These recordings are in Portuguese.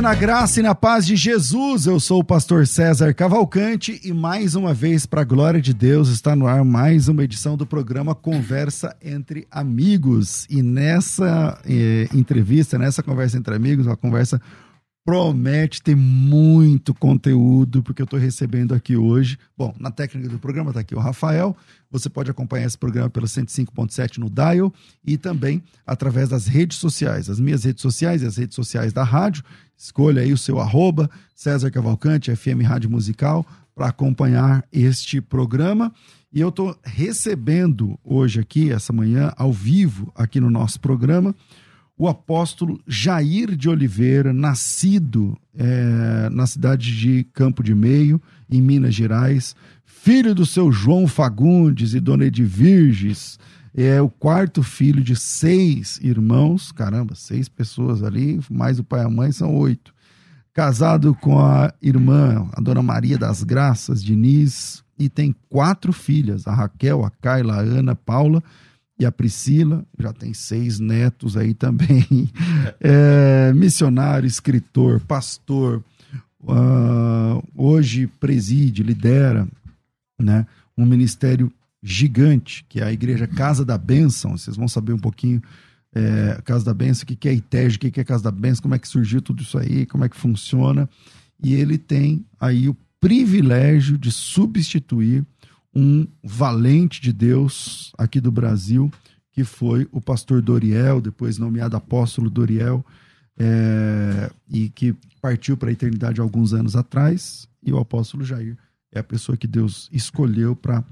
Na graça e na paz de Jesus. Eu sou o pastor César Cavalcante e mais uma vez, para a glória de Deus, está no ar mais uma edição do programa Conversa entre Amigos. E nessa eh, entrevista, nessa conversa entre amigos, uma conversa promete ter muito conteúdo, porque eu estou recebendo aqui hoje. Bom, na técnica do programa está aqui o Rafael. Você pode acompanhar esse programa pelo 105.7 no Dial e também através das redes sociais, as minhas redes sociais e as redes sociais da rádio. Escolha aí o seu arroba, César Cavalcante, FM Rádio Musical, para acompanhar este programa. E eu estou recebendo hoje aqui, essa manhã, ao vivo, aqui no nosso programa, o apóstolo Jair de Oliveira, nascido eh, na cidade de Campo de Meio, em Minas Gerais, filho do seu João Fagundes e dona Edvirges, é o quarto filho de seis irmãos, caramba, seis pessoas ali, mais o pai e a mãe são oito. Casado com a irmã, a dona Maria das Graças Diniz, e tem quatro filhas, a Raquel, a Carla, a Ana, a Paula e a Priscila, já tem seis netos aí também. É, missionário, escritor, pastor, ah, hoje preside, lidera né, um ministério gigante, que é a Igreja Casa da Bênção. Vocês vão saber um pouquinho é, Casa da Bênção, o que é ITEG, o que é Casa da Bênção, como é que surgiu tudo isso aí, como é que funciona. E ele tem aí o privilégio de substituir um valente de Deus aqui do Brasil, que foi o pastor Doriel, depois nomeado apóstolo Doriel, é, e que partiu para a eternidade alguns anos atrás, e o apóstolo Jair é a pessoa que Deus escolheu para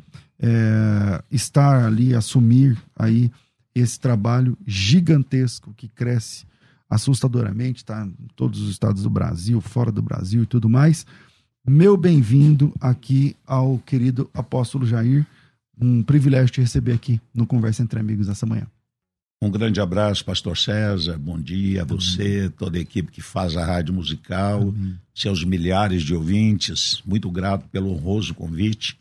estar ali, assumir aí esse trabalho gigantesco que cresce assustadoramente, está em todos os estados do Brasil, fora do Brasil e tudo mais. Meu bem-vindo aqui ao querido apóstolo Jair. Um privilégio te receber aqui no Conversa Entre Amigos essa manhã. Um grande abraço, Pastor César. Bom dia a você, toda a equipe que faz a rádio musical, seus milhares de ouvintes. Muito grato pelo honroso convite.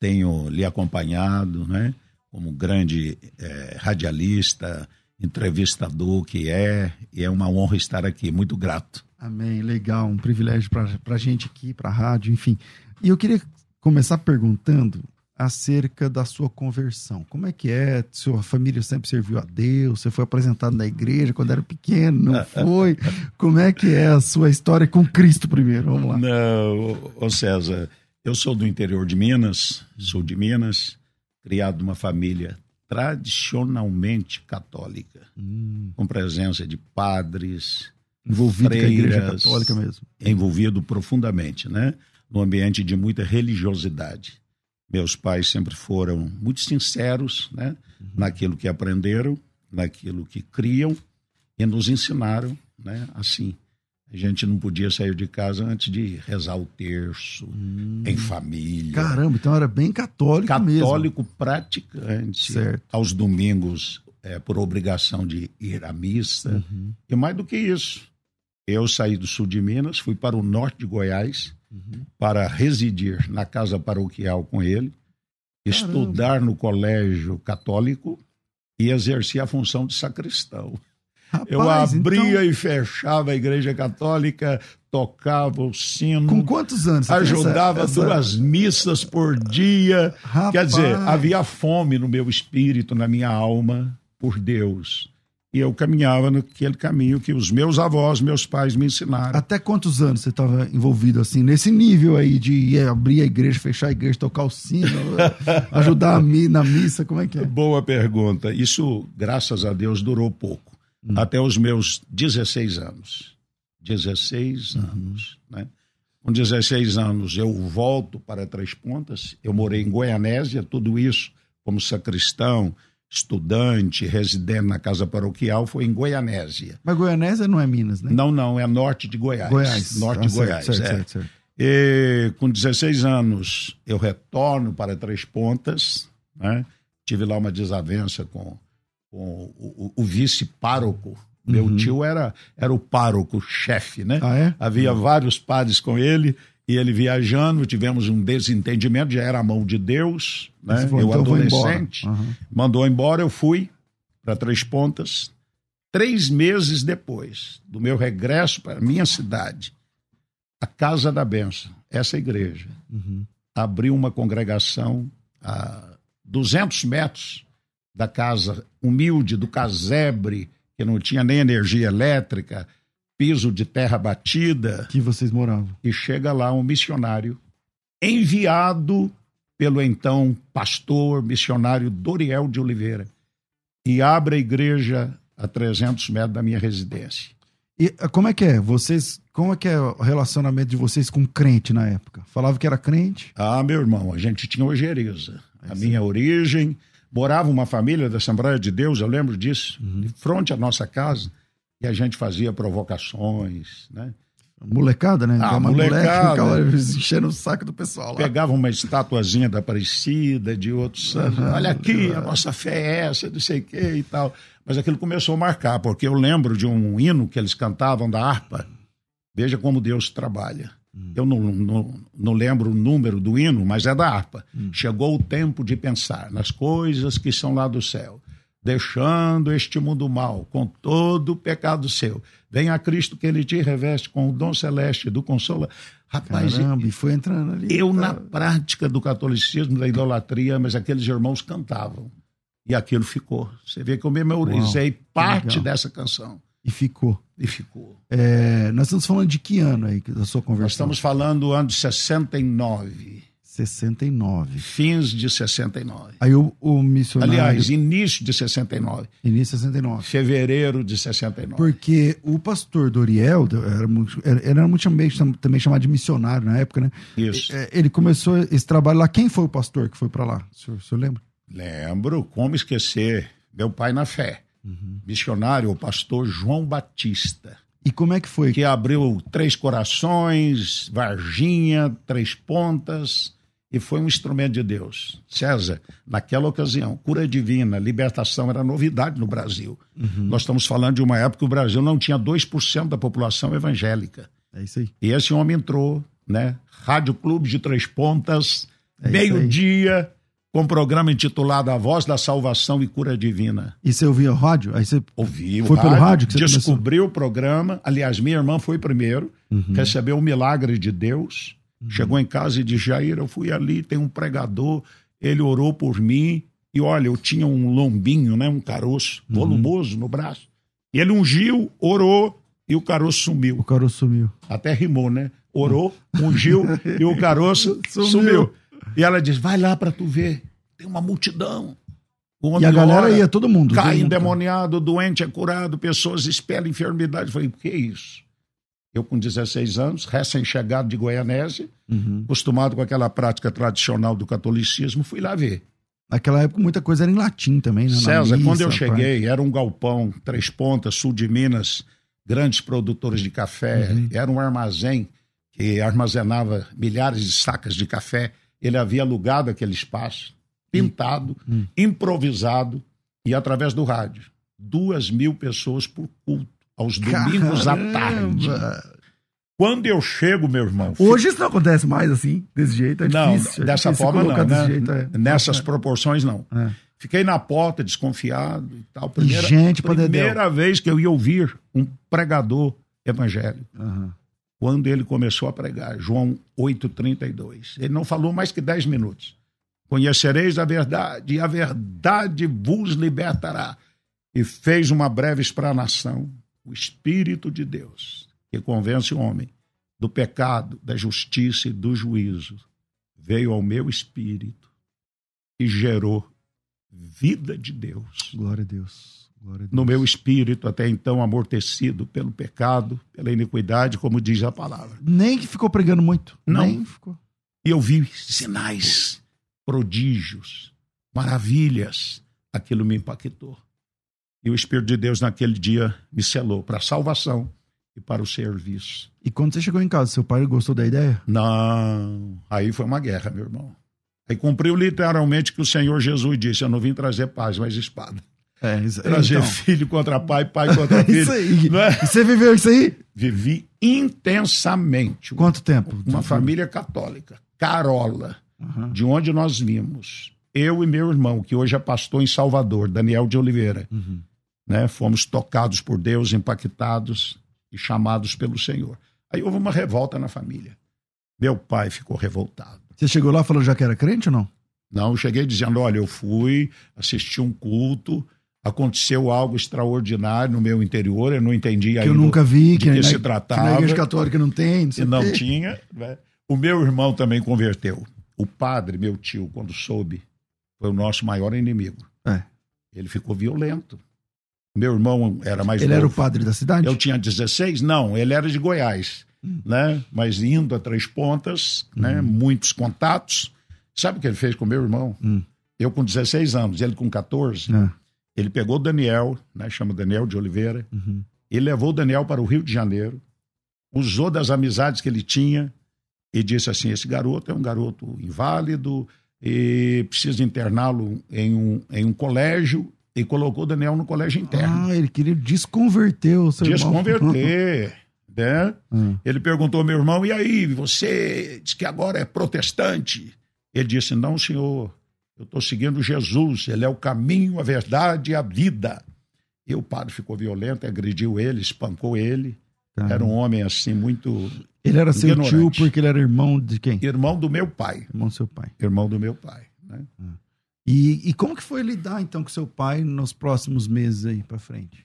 Tenho lhe acompanhado, né? Como grande eh, radialista, entrevistador que é, e é uma honra estar aqui. Muito grato. Amém, legal, um privilégio para a gente aqui, para a rádio, enfim. E eu queria começar perguntando acerca da sua conversão. Como é que é? Sua família sempre serviu a Deus? Você foi apresentado na igreja quando era pequeno? Não foi? Como é que é a sua história com Cristo primeiro? Vamos lá. Não, ô César, eu sou do interior de Minas, sou de Minas, criado numa família tradicionalmente católica, com presença de padres, Envolvido com a igreja freiras, católica mesmo. envolvido profundamente, né? No ambiente de muita religiosidade. Meus pais sempre foram muito sinceros, né? Naquilo que aprenderam, naquilo que criam e nos ensinaram, né? Assim, a gente não podia sair de casa antes de rezar o terço em família. Caramba, então era bem católico, mesmo. Católico praticante. Certo. Aos domingos, é, por obrigação de ir à missa. Uhum. E mais do que isso, eu saí do sul de Minas, fui para o norte de Goiás Uhum. para residir na casa paroquial com ele, estudar no colégio católico e exercer a função de sacristão. eu Rapaz, abria então, e fechava a igreja católica, tocava o sino, Com quantos anos? essa- ajudava essa- duas missas por dia. Rapaz. Quer dizer, havia fome no meu espírito, na minha alma, por Deus. E eu caminhava naquele caminho que os meus avós, meus pais me ensinaram. Até quantos anos você estava envolvido assim, nesse nível aí de ir abrir a igreja, fechar a igreja, tocar o sino, ajudar a mi- na missa, como é que é? Boa pergunta. Isso, graças a Deus, durou pouco. Até os meus 16 anos. 16 anos, né? Com 16 anos eu volto para Três Pontas. Eu morei em Goianésia, tudo isso como sacristão, estudante, residente na casa paroquial, foi em Goianésia. Mas Goianésia não é Minas, né? Não, não, é norte de Goiás. Goiás. Norte Ah, de Goiás, certo, é. certo, certo. E com 16 anos, eu retorno para Três Pontas. Né? Tive lá uma desavença com, com o, o- o vice-pároco. Meu Uhum. tio era, era o pároco-chefe, né? Ah, é? Havia vários padres com ele e ele viajando, tivemos um desentendimento, já era a mão de Deus, né? Falou, eu então vou embora. adolescente. Aham. Mandou embora, eu fui para Três Pontas. Três meses depois do meu regresso para a minha cidade, a Casa da Benção, essa igreja, Uhum. abriu uma congregação a 200 metros da casa humilde, do casebre, que não tinha nem energia elétrica, piso de terra batida, Que vocês moravam. e chega lá um missionário enviado pelo então pastor missionário Doriel de Oliveira e abre a igreja a 300 metros da minha residência. E ah, como é que é? Vocês, como é que é o relacionamento de vocês com crente na época? Falava que era crente? Ah, meu irmão, a gente tinha ojeriza. A minha origem, morava uma família da Assembleia de Deus, eu lembro disso, de frente à nossa casa, e a gente fazia provocações, né? Molecada, né? Ah, uma molecada. Moleque, ficava enchendo o saco do pessoal lá. Pegava uma estatuazinha da Aparecida, de outros santos. Olha aqui, a nossa fé é essa, não sei o que e tal. Mas aquilo começou a marcar, porque eu lembro de um hino que eles cantavam da harpa. Veja como Deus trabalha. Eu não, não, não lembro o número do hino, mas é da harpa. Chegou o tempo de pensar nas coisas que são lá do céu, deixando este mundo mal, com todo o pecado seu. Venha a Cristo que ele te reveste com o dom celeste do consolo. Rapaz, Caramba, e foi entrando ali. eu, tá. na prática do catolicismo, da idolatria, mas aqueles irmãos cantavam. E aquilo ficou. Você vê que eu memorizei parte legal. dessa canção. E ficou. E ficou. É, nós estamos falando de que ano aí da sua Nós conversão? estamos falando do ano de 69, 69. fins de 69. Aí o, o missionário. Aliás, início de 69, início de 69. fevereiro de 69. Porque o pastor Doriel era muito, era, muito também, chamado de missionário na época, né? Isso. É, Ele começou esse trabalho lá. Quem foi o pastor que foi para lá? O senhor, o senhor lembra? Lembro, como esquecer, meu pai na fé. Missionário, o pastor João Batista. E como é que foi? que abriu Três Corações, Varginha, Três Pontas, e foi um instrumento de Deus. César, naquela ocasião, cura divina, libertação era novidade no Brasil. Nós estamos falando de uma época que o Brasil não tinha 2% da população evangélica. É isso aí. E esse homem entrou, né? Rádio Clube de Três Pontas, É meio-dia, com um programa intitulado A Voz da Salvação e Cura Divina. E você ouvia rádio? Aí você Ouvi o Foi pelo rádio que você descobriu o programa. Aliás, minha irmã foi primeiro, recebeu o milagre de Deus. Chegou em casa e disse: Jair, eu fui ali, tem um pregador, ele orou por mim. E olha, eu tinha um lombinho, né, um caroço volumoso no braço. E ele ungiu, orou e o caroço sumiu. o caroço sumiu. Até rimou, né? Orou, ungiu e o caroço Sumiu. sumiu. E ela disse: vai lá para tu ver, tem uma multidão. E a galera ora, ia, todo mundo. todo Cai mundo. endemoniado, doente é curado, pessoas esperam enfermidade. Eu falei, o que é isso? Eu, com 16 anos, recém-chegado de Goianésia, Uhum. acostumado com aquela prática tradicional do catolicismo, fui lá ver. Naquela época muita coisa era em latim também, né? César, missa, quando eu cheguei, era um galpão, Três Pontas, sul de Minas, grandes produtores de café, Uhum. era um armazém que armazenava milhares de sacas de café. Ele havia alugado aquele espaço, pintado, Hum. improvisado e através do rádio. Duas mil pessoas por culto, aos domingos à tarde. Caramba! Quando eu chego, meu irmão, Hoje isso não acontece mais assim, desse jeito. É não, difícil. é dessa difícil forma não, né? jeito, é. Nessas proporções não. É. Fiquei na porta, desconfiado e tal. Primeira, gente dedéu. primeira vez que eu ia ouvir um pregador evangélico. Aham. Quando ele começou a pregar, João 8,32. Ele não falou mais que 10 minutos. Conhecereis a verdade, e a verdade vos libertará. E fez uma breve explanação. O Espírito de Deus, que convence o homem do pecado, da justiça e do juízo, veio ao meu espírito e gerou vida de Deus Glória a Deus. Glória a Deus. no meu espírito, até então amortecido pelo pecado, pela iniquidade, como diz a palavra. Nem que ficou pregando muito. Não. Nem ficou. E eu vi sinais, prodígios, maravilhas. Aquilo me impactou. E o Espírito de Deus naquele dia me selou para a salvação e para o serviço. E quando você chegou em casa, seu pai gostou da ideia? Não, aí foi uma guerra, meu irmão. Aí cumpriu literalmente o que o Senhor Jesus disse: Eu não vim trazer paz, mas espada. É, isso, Trazer então. filho contra pai, pai contra filho. isso aí. É? E você viveu isso aí? Vivi intensamente. Quanto tempo? Uma família católica, Carola, Aham. de onde nós vimos. Eu e meu irmão, que hoje é pastor em Salvador, Daniel de Oliveira, Uhum. Né? Fomos tocados por Deus, impactados e chamados pelo Senhor. Aí houve uma revolta na família. Meu pai ficou revoltado. Você chegou lá e falou já que era crente ou não? Não, eu cheguei dizendo: olha, eu fui, assisti um culto, aconteceu algo extraordinário no meu interior, eu não entendi Que ainda eu nunca vi, que, que se que na tratava. igreja católica não tem, não sei E não tinha. né? O meu irmão também converteu. O padre, meu tio, quando soube, foi o nosso maior inimigo. É. Ele ficou violento. Meu irmão era mais Ele era o novo. padre da cidade? Eu tinha 16? Não, ele era de Goiás, Hum. né? Mas indo a Três Pontas, né? Muitos contatos. Sabe o que ele fez com meu irmão? Hum. Eu com 16 anos, ele com 14. É. Ele pegou o Daniel, né? Chama Daniel de Oliveira. Uhum. E levou o Daniel para o Rio de Janeiro. Usou das amizades que ele tinha e disse assim: esse garoto é um garoto inválido e precisa interná-lo em um, em um colégio. E colocou o Daniel no colégio interno. Ah, ele queria desconverter o seu irmão. Desconverter. né? Hum. Ele perguntou ao meu irmão: e aí, você diz que agora é protestante? Ele disse: não, senhor, eu estou seguindo Jesus, ele é o caminho, a verdade e a vida. E o padre ficou violento, agrediu ele, espancou ele. Caramba. Era um homem assim, muito. Ele era seu tio ignorante. porque ele era irmão de quem? Irmão do meu pai. Irmão do seu pai. Irmão do meu pai. Né? E, e como que foi lidar então com seu pai nos próximos meses aí pra frente?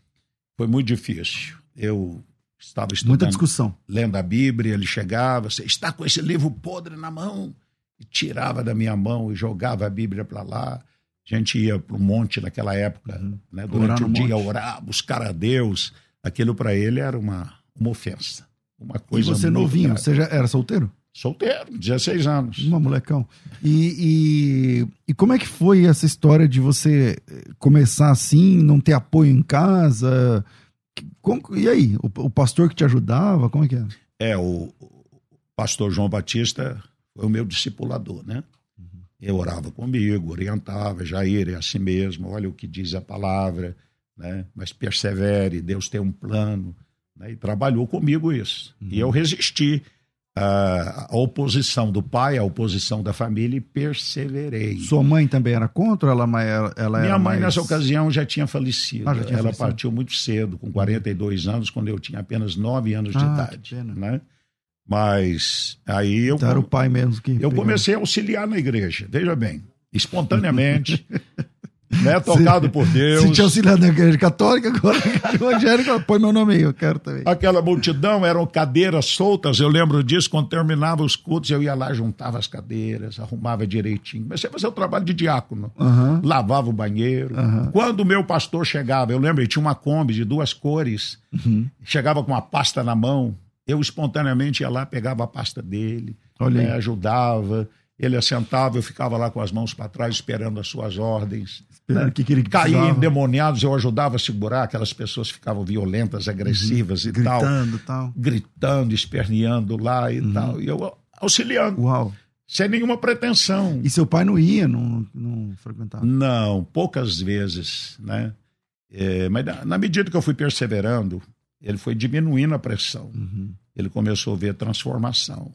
Foi muito difícil. Eu estava Muita estudando, discussão. lendo a Bíblia, ele chegava, você está com esse livro podre na mão, e tirava da minha mão e jogava a Bíblia para lá. A gente ia para o monte naquela época, né, durante o dia, orar, buscar a Deus. Aquilo para ele era uma, uma ofensa. Uma E coisa você muito novinho, você já era solteiro? Solteiro, 16 anos. Uma molecão. E, e, e como é que foi essa história de você eh, começar assim, não ter apoio em casa? Como- e aí, o, o pastor que te ajudava, como é que era? É, o, o pastor João Batista foi o meu discipulador, né? Eu orava comigo, orientava, Jair, é assim mesmo, olha o que diz a palavra, né? Mas persevere, Deus tem um plano, né? E trabalhou comigo isso. E eu resisti à, à oposição do pai, à oposição da família e perseverei. Sua mãe também era contra ela, ela, ela Minha mãe, mais... nessa ocasião, já tinha falecido. Ah, já tinha Ela falecido. partiu muito cedo, com 42 anos, quando eu tinha apenas 9 anos de Ah, idade. que pena. Né? Mas aí eu, Então era o pai mesmo que... eu pegou. comecei a auxiliar na igreja, veja bem, espontaneamente, né, tocado por Deus. Se te auxiliar na igreja católica, agora evangélica, põe meu nome aí, eu quero também. Aquela multidão eram cadeiras soltas, eu lembro disso, quando terminava os cultos, eu ia lá, juntava as cadeiras, arrumava direitinho. Comecei a fazer o trabalho de diácono. Aham. lavava o banheiro. Aham. Quando o meu pastor chegava, eu lembro, ele tinha uma Kombi de duas cores, Uhum. chegava com uma pasta na mão, eu espontaneamente ia lá, pegava a pasta dele, né, ajudava, ele assentava, eu ficava lá com as mãos para trás esperando as suas ordens. O que, que ele Caía precisava. endemoniados, eu ajudava a segurar, aquelas pessoas ficavam violentas, agressivas e tal, Gritando tal. gritando, esperneando lá Uhum. e tal, e eu auxiliando, Uau. sem nenhuma pretensão. E seu pai não ia, não, não frequentava? Não, poucas vezes, né? É, mas na, na medida que eu fui perseverando, ele foi diminuindo a pressão. Uhum. Ele começou a ver transformação,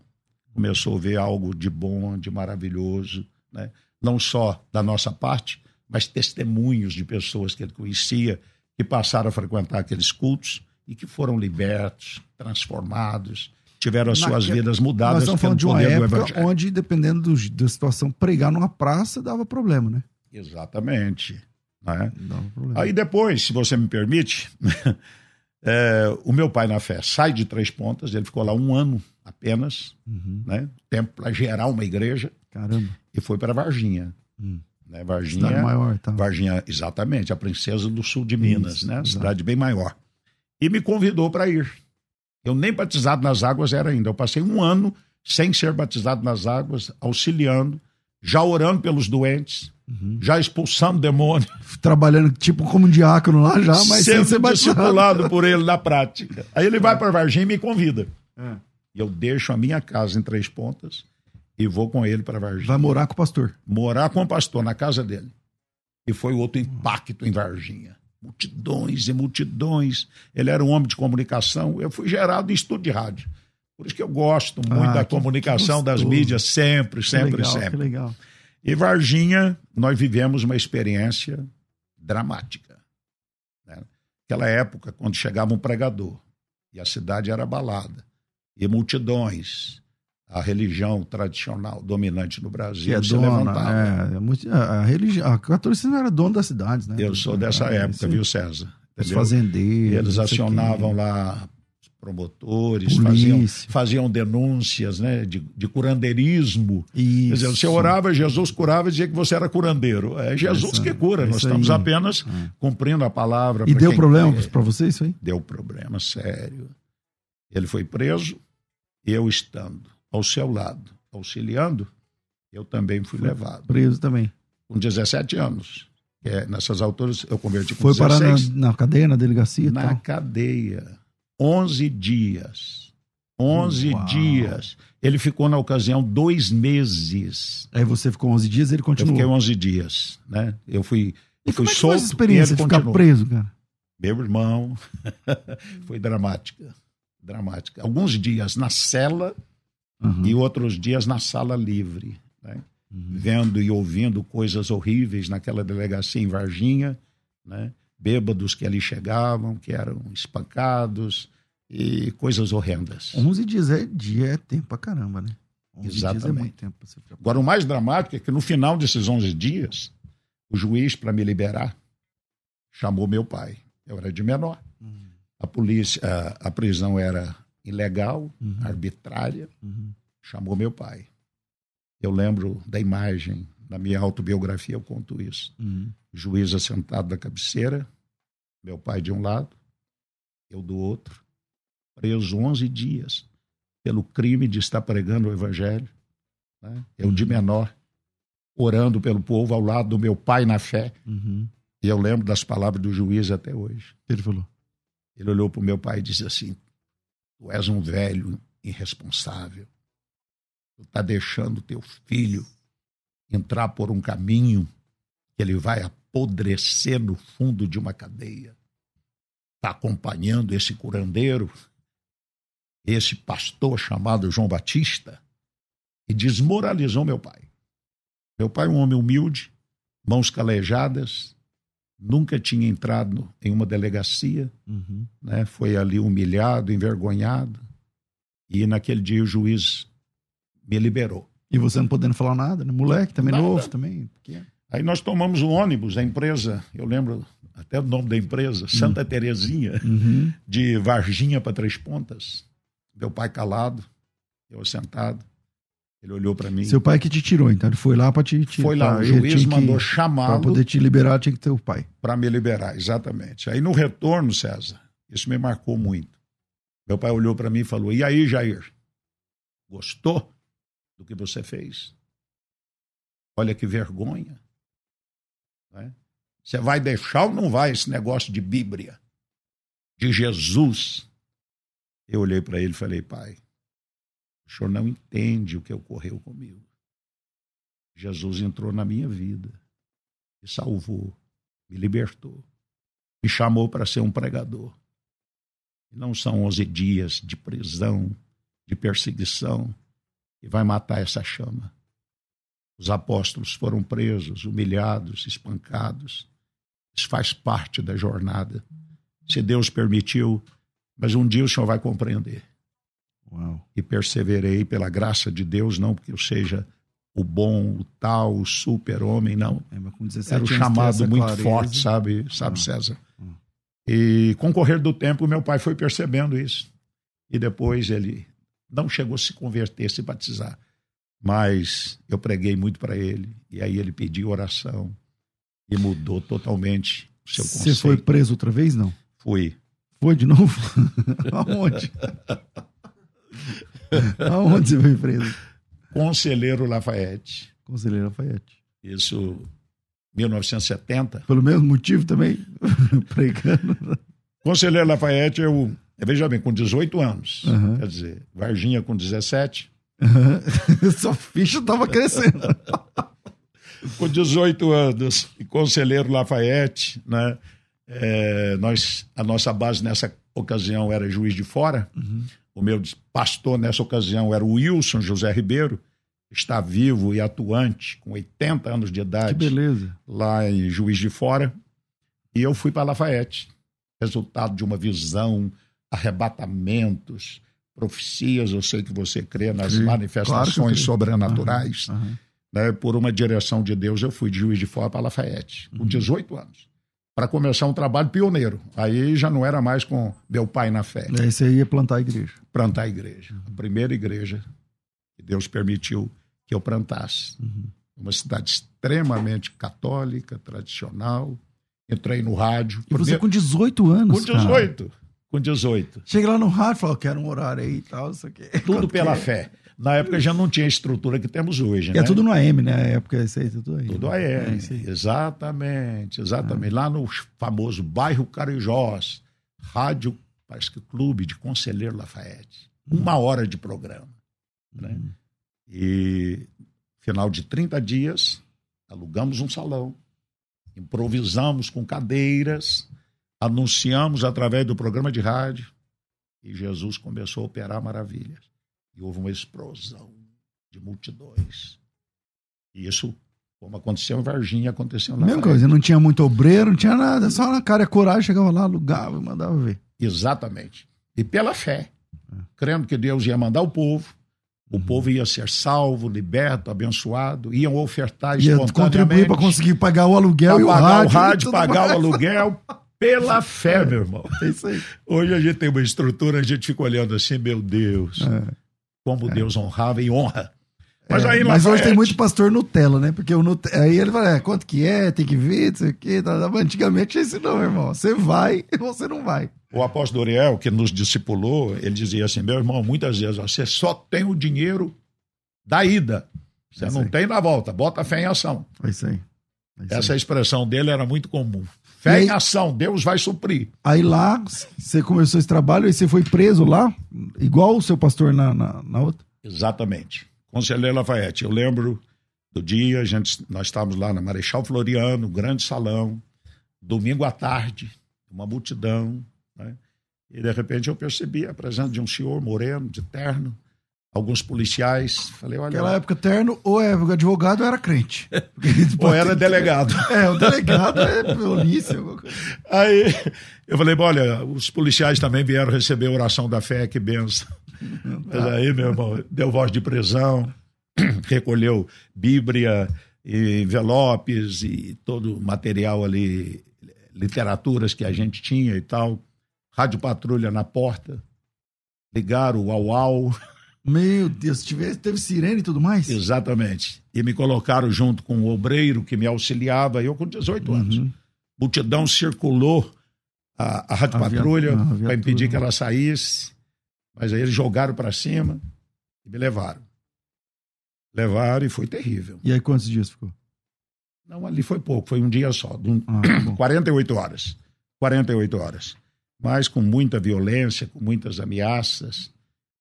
começou a ver algo de bom, de maravilhoso, né? Não só da nossa parte, mas testemunhos de pessoas que ele conhecia que passaram a frequentar aqueles cultos e que foram libertos, transformados, tiveram as suas Naquela- vidas Nós mudadas estamos pelo falando de uma época onde, dependendo do- da situação, pregar numa praça dava problema, né? Exatamente. Né? Dava problema. Aí depois, se você me permite, é, o meu pai na fé sai de Três Pontas, ele ficou lá um ano apenas, Uhum. né? tempo para gerar uma igreja, Caramba. e foi para Varginha. Hum. Né? Cidade Varginha, maior e tal. Varginha, exatamente, a princesa do sul de Minas, Isso, né? exato. cidade bem maior. E me convidou para ir. Eu nem batizado nas águas era ainda. Eu passei um ano sem ser batizado nas águas, auxiliando, já orando pelos doentes, já expulsando demônio, Trabalhando tipo como um diácono lá já, mas sem ser sendo batizado. por ele na prática. Aí ele vai para Varginha e me convida. É. E eu deixo a minha casa em Três Pontas e vou com ele para Varginha. Vai morar com o pastor. morar com o pastor na casa dele. E foi outro impacto em Varginha. Multidões e multidões. Ele era um homem de comunicação. Eu fui gerado em estudo de rádio. Por isso que eu gosto muito Ah, da que- comunicação que das mídias, sempre, Que sempre, legal, Que sempre. legal. E Varginha, nós vivemos uma experiência dramática. Né? Aquela época, quando chegava um pregador e a cidade era abalada, e multidões, a religião tradicional dominante no Brasil é se dona, levantava. é, é a, religião, a catolicismo era dono das cidades, né? Eu sou dessa É, época, aí. viu, César? Os fazendeiros. E eles acionavam lá promotores, faziam, faziam denúncias né, de, de curandeirismo. Quer Isso. dizer, você orava, Jesus curava e dizia que você era curandeiro. É Jesus Isso, que cura, nós isso estamos aí. apenas cumprindo a palavra. E deu problema pra você isso aí? Deu problema sério. Ele foi preso, eu estando ao seu lado, auxiliando, eu também fui levado. Preso também. Com 17 anos. é, nessas alturas, eu converti com Foi 16. parar na, na cadeia, na delegacia e na tal. cadeia. 11 dias. 11 Uau. dias. Ele ficou, na ocasião, dois meses. Aí você ficou 11 dias ele Eu continuou. fiquei 11 dias, né? Eu fui, E eu fui como é que foi solto experiência e de ele ficar continuou. preso, cara? Meu irmão, foi dramática. Dramática. Alguns dias na cela Uhum. e outros dias na sala livre, né? Vendo e ouvindo coisas horríveis naquela delegacia em Varginha, né? Bêbados que ali chegavam, que eram espancados e coisas horrendas. 11 dias é dia, é tempo pra caramba, né? 11 dias é Exatamente. ficar Agora, o mais dramático é que no final desses 11 dias, o juiz, para me liberar, chamou meu pai. Eu era de menor. A polícia, a, a prisão era ilegal, arbitrária. Uhum. Chamou meu pai. Eu lembro da imagem, na minha autobiografia eu conto isso. Uhum. Juiz assentado na cabeceira, meu pai de um lado, eu do outro, preso 11 dias pelo crime de estar pregando o evangelho. né? Eu de menor, orando pelo povo ao lado do meu pai na fé. Uhum. E eu lembro das palavras do juiz até hoje. O que Ele falou. Ele olhou para o meu pai e disse assim: Tu és um velho irresponsável. Tu está deixando teu filho entrar por um caminho que ele vai apodrecer no fundo de uma cadeia. Está acompanhando esse curandeiro, esse pastor chamado João Batista, e desmoralizou meu pai. Meu pai, um homem humilde, mãos calejadas, nunca tinha entrado em uma delegacia, Uhum. né? Foi ali humilhado, envergonhado. E naquele dia o juiz me liberou. E você não podendo falar nada, né? Moleque, também Nada. novo, também. pequeno. Aí nós tomamos o ônibus da empresa, eu lembro até o nome da empresa, Santa Terezinha, Uhum. de Varginha para Três Pontas. Meu pai calado, eu sentado. Ele olhou para mim. Seu pai que te tirou, então ele foi lá pra te tirar. Foi lá, o juiz mandou Pra chamá-lo poder te liberar, tinha que ter o pai. para me liberar, exatamente. Aí no retorno, César, isso me marcou muito. Meu pai olhou para mim e falou: E aí, Jair? Gostou do que você fez? Olha que vergonha. Né? Você vai deixar ou não vai esse negócio de Bíblia? De Jesus? Eu olhei para ele e falei: Pai, o senhor não entende o que ocorreu comigo. Jesus entrou na minha vida, me salvou, me libertou, me chamou para ser um pregador. Não são 11 dias de prisão, de perseguição, que vai matar essa chama. Os apóstolos foram presos, humilhados, espancados. Isso faz parte da jornada. Se Deus permitiu, mas um dia o Senhor vai compreender. Uau. E perseverei pela graça de Deus, não porque eu seja o bom, o tal, o super-homem, não. É, mas com 17 Era ter chamado muito clareza. forte, sabe, sabe Ah. César? Ah. E com o correr do tempo, meu pai foi percebendo isso. E depois ele não chegou a se converter, se batizar. Mas eu preguei muito para ele. E aí ele pediu oração. E mudou totalmente o seu Você conceito. foi preso outra vez, não? Fui. Foi de novo? Aonde? Aonde você foi preso? Conselheiro Lafayette. Conselheiro Lafayette. Isso, 1970. Pelo mesmo motivo também, pregando. Conselheiro Lafayette, eu, veja bem, com 18 anos, uhum. quer dizer, Varginha com 17. Uhum. Sua ficha estava crescendo. com 18 anos, e Conselheiro Lafayette, né? É, nós, a nossa base nessa ocasião era Juiz de Fora. Uhum. O meu pastor nessa ocasião era o Wilson José Ribeiro, está vivo e atuante, com 80 anos de idade. Que beleza. Lá em Juiz de Fora. E eu fui para Lafayette. Resultado de uma visão, arrebatamentos, profecias. Eu sei que você crê nas Sim, manifestações claro sobrenaturais. Uhum, uhum. Né? Por uma direção de Deus, eu fui de Juiz de Fora para Lafayette, com 18 uhum. anos para começar um trabalho pioneiro. Aí já não era mais com meu pai na fé. Aí você ia plantar a igreja. Plantar a igreja. A primeira igreja que Deus permitiu que eu plantasse. Uhum. Uma cidade extremamente católica, tradicional. Entrei no rádio. E você com 18 anos, Com 18. Cara. Com 18. Cheguei lá no rádio e falei, quero um horário aí e tal, isso aqui. Tudo Quanto pela fé. Na época já não tinha a estrutura que temos hoje. E é né? é tudo no AM, né? Na época isso aí, tudo aí. Tudo AM, é, exatamente, exatamente. Ah. Lá no famoso bairro Carijós, rádio, parece que clube de Conselheiro Lafayette. Uma hora de programa. Né? Uhum. E final de 30 dias, alugamos um salão, improvisamos com cadeiras, anunciamos através do programa de rádio e Jesus começou a operar maravilhas e houve uma explosão de multidões. E isso, como aconteceu em Varginha, aconteceu na Mesma coisa, não tinha muito obreiro, não tinha nada, só na cara e coragem, chegava lá, alugava e mandava ver. Exatamente. E pela fé, é. crendo que Deus ia mandar o povo, o uhum. povo ia ser salvo, liberto, abençoado, iam ofertar ia contribuir para conseguir pagar o aluguel e o pagar rádio. o rádio, pagar mais. o aluguel, pela fé, meu irmão. É isso aí. Hoje a gente tem uma estrutura, a gente fica olhando assim, meu Deus. É como é. Deus honrava e honra. Mas, é, aí, mas hoje tem muito pastor Nutella, né? Porque o Nut... aí ele fala, é, quanto que é, tem que ver, não sei o quê. Tá, tá. Antigamente esse não, irmão. Você vai ou você não vai. O apóstolo Uriel, que nos discipulou, ele dizia assim, meu irmão, muitas vezes você só tem o dinheiro da ida. Você é não tem da volta. Bota fé em ação. É isso aí. É Essa aí. expressão dele era muito comum. Fé aí, em ação, Deus vai suprir. Aí lá, você começou esse trabalho e você foi preso lá, igual o seu pastor na, na, na outra? Exatamente. Conselheiro Lafayette, eu lembro do dia, a gente, nós estávamos lá na Marechal Floriano, grande salão, domingo à tarde, uma multidão, né? e de repente eu percebi a presença de um senhor moreno, de terno, alguns policiais. Falei, olha. Naquela época, terno, ou é advogado ou era crente. ou era delegado. É, o delegado é polícia. Aí eu falei, olha, os policiais também vieram receber a oração da fé, que benção. Mas aí, meu irmão, deu voz de prisão, recolheu Bíblia, e envelopes e todo o material ali, literaturas que a gente tinha e tal. Rádio Patrulha na porta. Ligaram o au-au. Meu Deus, tivesse, teve sirene e tudo mais? Exatamente. E me colocaram junto com o obreiro que me auxiliava, eu com 18 uhum. anos. Multidão circulou a, a Rádio Patrulha para impedir que ela saísse, mas aí eles jogaram para cima e me levaram. Levaram e foi terrível. E aí quantos dias ficou? Não, ali foi pouco, foi um dia só, um, ah, 48 tá horas. 48 horas. Mas com muita violência, com muitas ameaças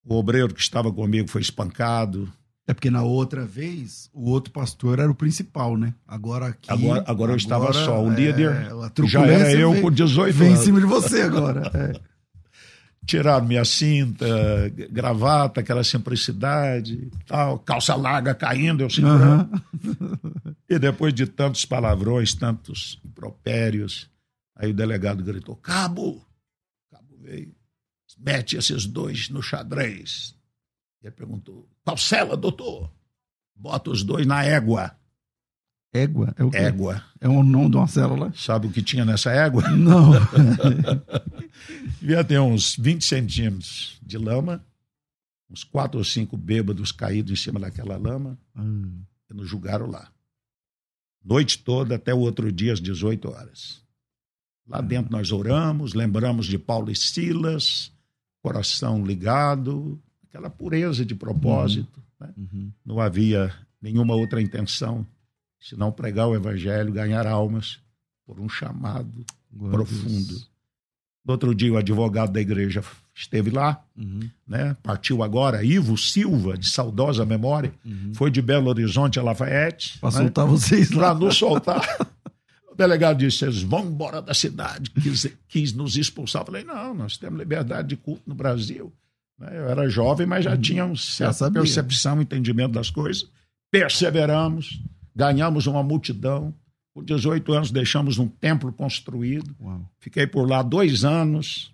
o obreiro que estava comigo foi espancado. É porque na outra vez o outro pastor era o principal, né? Agora aqui. Agora, agora, agora eu estava só. O líder é, já era eu vem, com 18 vem anos. Vem em cima de você agora. É. Tiraram minha cinta, gravata, aquela simplicidade, tal, calça larga caindo, eu segurando. Uhum. e depois de tantos palavrões, tantos impropérios, aí o delegado gritou: Cabo! Cabo veio mete esses dois no xadrez. Ele perguntou: qual cela, doutor? Bota os dois na égua. Égua? É o quê? Égua. É o nome de uma célula? Sabe o que tinha nessa égua? Não. Devia ter uns 20 centímetros de lama, uns quatro ou cinco bêbados caídos em cima daquela lama, hum. e nos julgaram lá. Noite toda até o outro dia, às 18 horas. Lá dentro nós oramos, lembramos de Paulo e Silas, coração ligado, aquela pureza de propósito. Uhum. Né? Uhum. Não havia nenhuma outra intenção senão pregar o evangelho, ganhar almas por um chamado Glória profundo. No outro dia, o advogado da igreja esteve lá, Uhum, né? partiu agora, Ivo Silva, de saudosa memória, uhum. foi de Belo Horizonte a Lafayette. Pra né? soltar vocês lá. Para nos soltar. O delegado disse: vocês vão embora da cidade, quis, quis nos expulsar. Eu falei: não, nós temos liberdade de culto no Brasil. Né? Eu era jovem, mas já tinha uma certa percepção, entendimento das coisas. Perseveramos, ganhamos uma multidão. Com 18 anos, deixamos um templo construído. Uau. Fiquei por lá dois anos.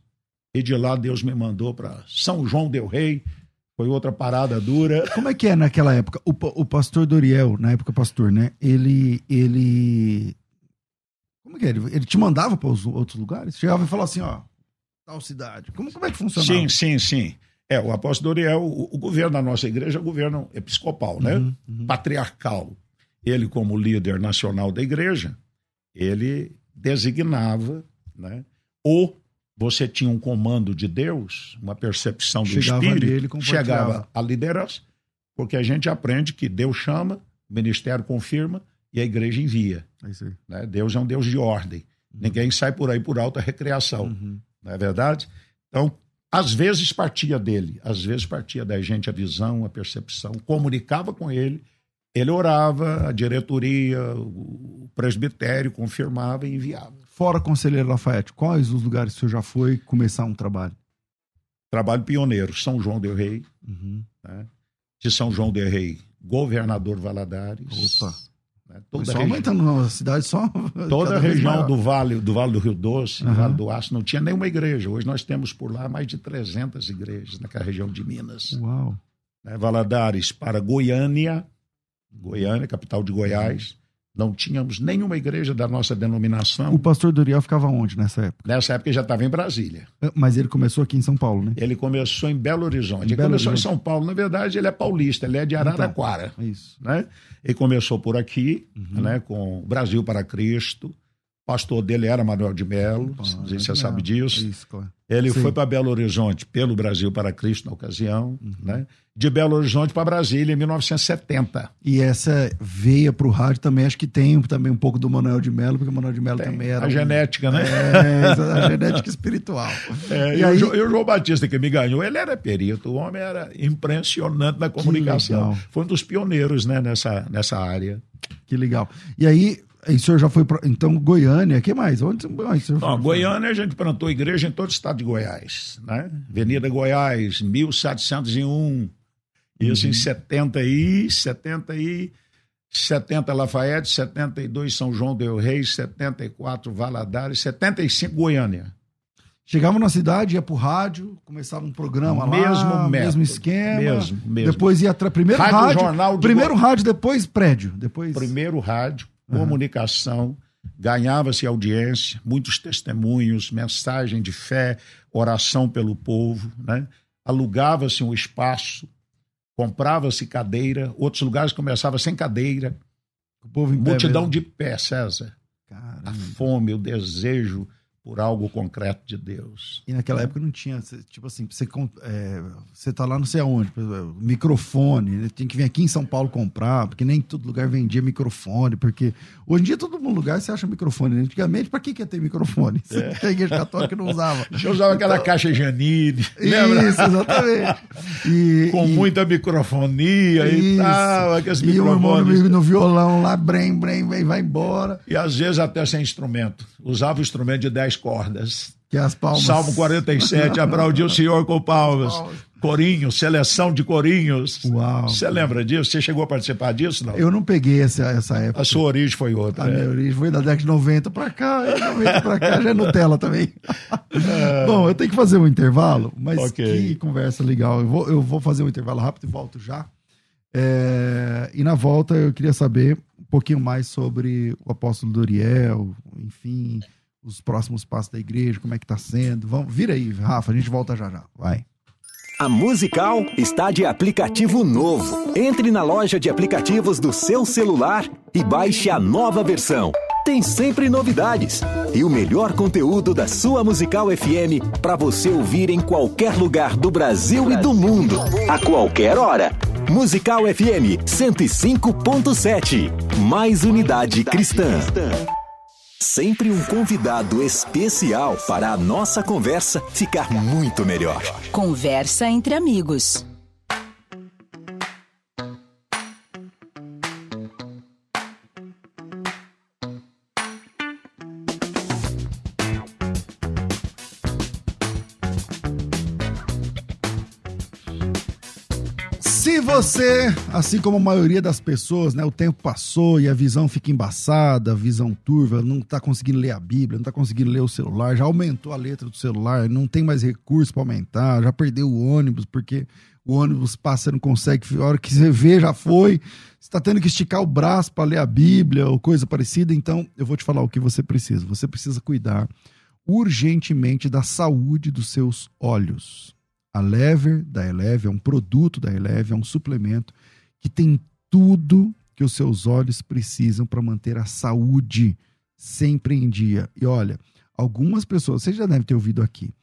E de lá Deus me mandou para São João Del Rei. Foi outra parada dura. Como é que é naquela época? O, o pastor Doriel, na época pastor, né? Ele. ele... Como é que é? Ele, ele te mandava para os outros lugares? Chegava e falava assim, ó, tal cidade. Como, como é que funcionava? Sim, sim, sim. É, o apóstolo Doriel, o, o governo da nossa igreja é o governo episcopal, né? Uhum, uhum. Patriarcal. Ele, como líder nacional da igreja, ele designava, né? Ou você tinha um comando de Deus, uma percepção do Chegava Espírito, chegava a liderança, porque a gente aprende que Deus chama, o ministério confirma e a igreja envia. É. Né? Deus é um Deus de ordem. Ninguém sai por aí por alta recreação Uhum. não é verdade? Então, às vezes partia dele, às vezes partia da gente a visão, a percepção, comunicava com ele, ele orava, a diretoria, o presbitério confirmava e enviava. Fora Conselheiro Lafayette, quais os lugares que o senhor já foi começar um trabalho? Trabalho pioneiro, São João del Rei, Uhum. né? de São João del Rei, governador Valadares. Opa. Né? Toda só aumentando na cidade, só. toda a região do vale, do vale do Rio Doce, do Aham. Vale do Aço, não tinha nenhuma igreja. Hoje nós temos por lá mais de 300 igrejas naquela região de Minas. Uau. né, Valadares para Goiânia, Goiânia, capital de Goiás. Não tínhamos nenhuma igreja da nossa denominação. O pastor Doriel ficava onde nessa época? Nessa época ele já estava em Brasília. Mas ele começou aqui em São Paulo, né? Ele começou em Belo Horizonte. Em Ele Belo começou Horizonte. em São Paulo. Na verdade, ele é paulista, ele é de Araraquara. É isso. Né? Ele começou por aqui, Uhum. né, com Brasil para Cristo. O pastor dele era Manuel de Melo, não sei se você é, sabe disso. Isso, claro. Ele Sim. foi para Belo Horizonte pelo Brasil para Cristo na ocasião. Uhum. Né? De Belo Horizonte para Brasília em 1970. E essa veia pro rádio também, acho que tem também um pouco do Manuel de Mello, porque o Manuel de Mello Tem também era. a um- genética, né? É, a genética espiritual. É, E e, aí- o, e o João Batista que me ganhou, ele era perito, o homem era impressionante na comunicação. Foi um dos pioneiros né, nessa, nessa área. Que legal. E aí, aí o senhor já foi pra. Então, Goiânia, o que mais? Onde, onde o senhor Ó, foi? Goiânia, a gente plantou igreja em todo o estado de Goiás. Né? Avenida Goiás, 1701. Isso em 70 e, 70 e 70 Lafayette, 72 São João del Rei, 74 Valadares, 75 Goiânia. Chegava na cidade, ia pro rádio, começava um programa lá, Mesmo método, mesmo esquema. mesmo, mesmo. Depois ia. Primeiro Rádio rádio. Jornal primeiro Go- rádio, depois prédio. Depois. Primeiro rádio, comunicação, ganhava-se audiência, muitos testemunhos, mensagem de fé, oração pelo povo, né? alugava-se um espaço, comprava-se cadeira, outros lugares começava sem cadeira, pé multidão de pé, César. A Caramba. fome, o desejo por algo concreto de Deus. E naquela época não tinha, tipo assim, você, é, você tá lá não sei aonde, exemplo, microfone, né? tem que vir aqui em São Paulo comprar, porque nem todo lugar vendia microfone, porque hoje em dia todo mundo lugar você acha microfone, né? antigamente pra que que ia ter microfone? A igreja católica não usava. Eu usava aquela caixa Janine, lembra? Isso, exatamente. E, Com e- muita microfonia e isso. tal, aqueles E o irmão microfones. no, violão lá, brem, brem, brem, vai embora, E às vezes até sem instrumento. Usava o instrumento de 10 cordas. que as palmas... Salmo 47, aplaudiu o Senhor com palmas. Corinhos, seleção de corinhos. Uau. Você lembra disso? Você chegou a participar disso? Não? Eu não peguei essa, essa época. A sua origem foi outra. A né? minha origem foi da década de 90 pra cá, e 90 pra cá já é Nutella também. Bom, eu tenho que fazer um intervalo, mas Ok. que conversa legal. Eu vou, eu vou fazer um intervalo rápido e volto já. É, e na volta eu queria saber um pouquinho mais sobre o apóstolo Doriel, enfim, os próximos passos da igreja, como é que tá sendo. Vamos, vira aí, Rafa, a gente volta já já. Vai. A Musical está de aplicativo novo. Entre na loja de aplicativos do seu celular e baixe a nova versão. Tem sempre novidades e o melhor conteúdo da sua Musical FM para você ouvir em qualquer lugar do Brasil e do mundo, a qualquer hora. Musical FM 105.7. Mais unidade cristã. Sempre um convidado especial para a nossa conversa ficar muito melhor. Conversa entre amigos. Você, assim como a maioria das pessoas, né, o tempo passou e a visão fica embaçada, a visão turva, não está conseguindo ler a Bíblia, não está conseguindo ler o celular, já aumentou a letra do celular, não tem mais recurso para aumentar, já perdeu o ônibus porque o ônibus passa não consegue, a hora que você vê já foi, está tendo que esticar o braço para ler a Bíblia ou coisa parecida, então eu vou te falar o que você precisa. Você precisa cuidar urgentemente da saúde dos seus olhos. A Lever da Eleve é um produto da Eleve, é um suplemento que tem tudo que os seus olhos precisam para manter a saúde sempre em dia. E olha, algumas pessoas, você já deve ter ouvido aqui,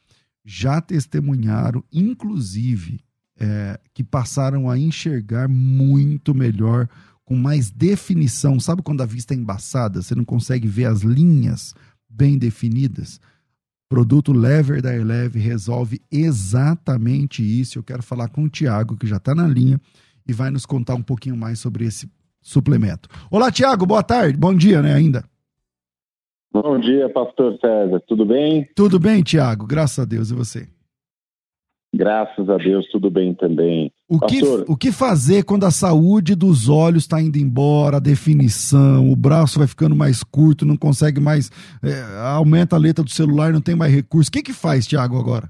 já testemunharam, inclusive, é, que passaram a enxergar muito melhor, com mais definição. Sabe quando a vista é embaçada, você não consegue ver as linhas bem definidas? Produto Lever da Eleve resolve exatamente isso. Eu quero falar com o Tiago, que já está na linha, e vai nos contar um pouquinho mais sobre esse suplemento. Olá, Tiago, boa tarde. Bom dia, né, ainda? Bom dia, pastor César. Tudo bem? Tudo bem, Tiago. Graças a Deus. E você? Graças a Deus, tudo bem também. O que, o que fazer quando a saúde dos olhos está indo embora, a definição, o braço vai ficando mais curto, não consegue mais. É, aumenta a letra do celular, não tem mais recurso. O que, que faz, Tiago, agora?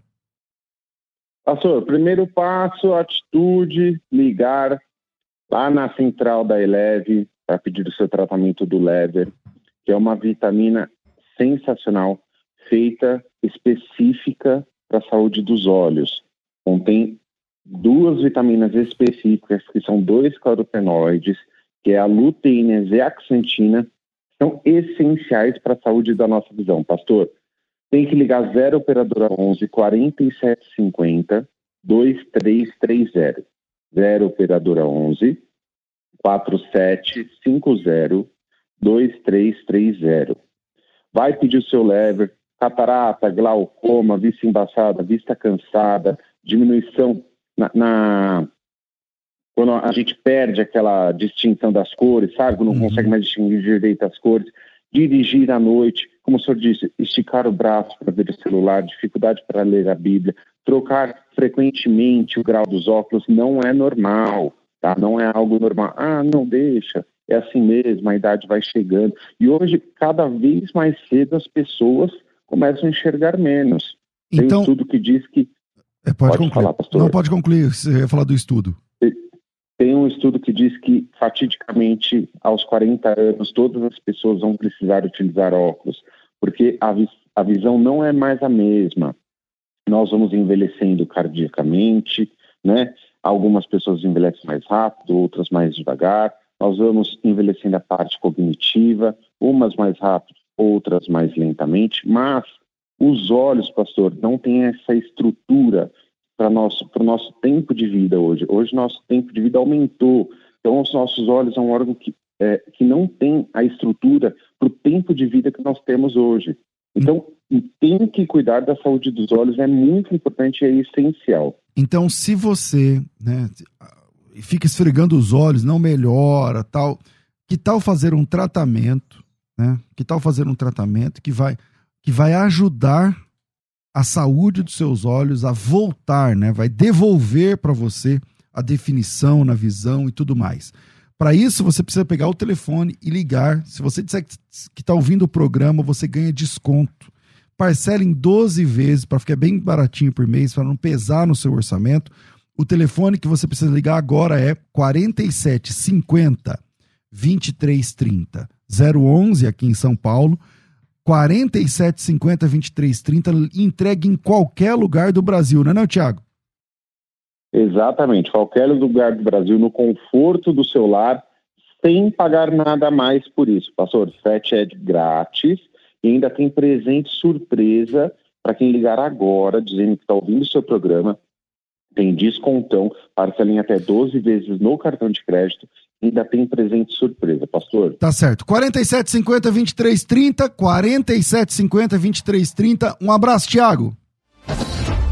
Pastor, primeiro passo, atitude, ligar lá na central da Eleve para pedir o seu tratamento do Lever, que é uma vitamina sensacional, feita específica para a saúde dos olhos contém duas vitaminas específicas, que são dois carotenoides, que é a luteína e a zeaxantina, são essenciais para a saúde da nossa visão. Pastor, tem que ligar 0 operadora 11 4750 2330. 0 operadora 11 4750 2330. Vai pedir o seu lever, catarata, glaucoma, vista embaçada, vista cansada, diminuição na, na, quando a gente perde aquela distinção das cores, sabe? Não uhum. consegue mais distinguir direito as cores, dirigir à noite, como o senhor disse, esticar o braço para ver o celular, dificuldade para ler a Bíblia, trocar frequentemente o grau dos óculos não é normal, tá? Não é algo normal. Ah, não deixa, é assim mesmo, a idade vai chegando. E hoje, cada vez mais cedo, as pessoas começam a enxergar menos. Tem então, um estudo que diz que é, pode, pode concluir. falar, pastor. Não, pode concluir, você ia falar do estudo. Tem um estudo que diz que, fatidicamente, aos 40 anos, todas as pessoas vão precisar utilizar óculos, porque a, vis a visão não é mais a mesma. Nós vamos envelhecendo cardiacamente, né? Algumas pessoas envelhecem mais rápido, outras mais devagar. Nós vamos envelhecendo a parte cognitiva, umas mais rápido, outras mais lentamente, mas os olhos, pastor, não têm essa estrutura para nosso o nosso tempo de vida hoje. Hoje nosso tempo de vida aumentou. Então os nossos olhos são um órgão que é, que não tem a estrutura para o tempo de vida que nós temos hoje. Então tem que cuidar da saúde dos olhos é muito importante e é essencial. Então se você né, fica esfregando os olhos, não melhora, tal, que tal fazer um tratamento, né? Que tal fazer um tratamento que vai que vai ajudar a saúde dos seus olhos a voltar, né? Vai devolver para você a definição na visão e tudo mais. Para isso, você precisa pegar o telefone e ligar. Se você disser que está ouvindo o programa, você ganha desconto. Parcela em 12 vezes para ficar bem baratinho por mês, para não pesar no seu orçamento. O telefone que você precisa ligar agora é 4750 2330 011 aqui em São Paulo 4750 2330, entregue em qualquer lugar do Brasil, não é, não, Tiago? Exatamente, qualquer lugar do Brasil, no conforto do seu lar, sem pagar nada mais por isso. Pastor, frete é grátis e ainda tem presente surpresa para quem ligar agora, dizendo que está ouvindo o seu programa. Tem descontão, parcela em até 12 vezes no cartão de crédito ainda tem presente surpresa, pastor. Tá certo. 4750 2330, 4750 2330. Um abraço, Thiago.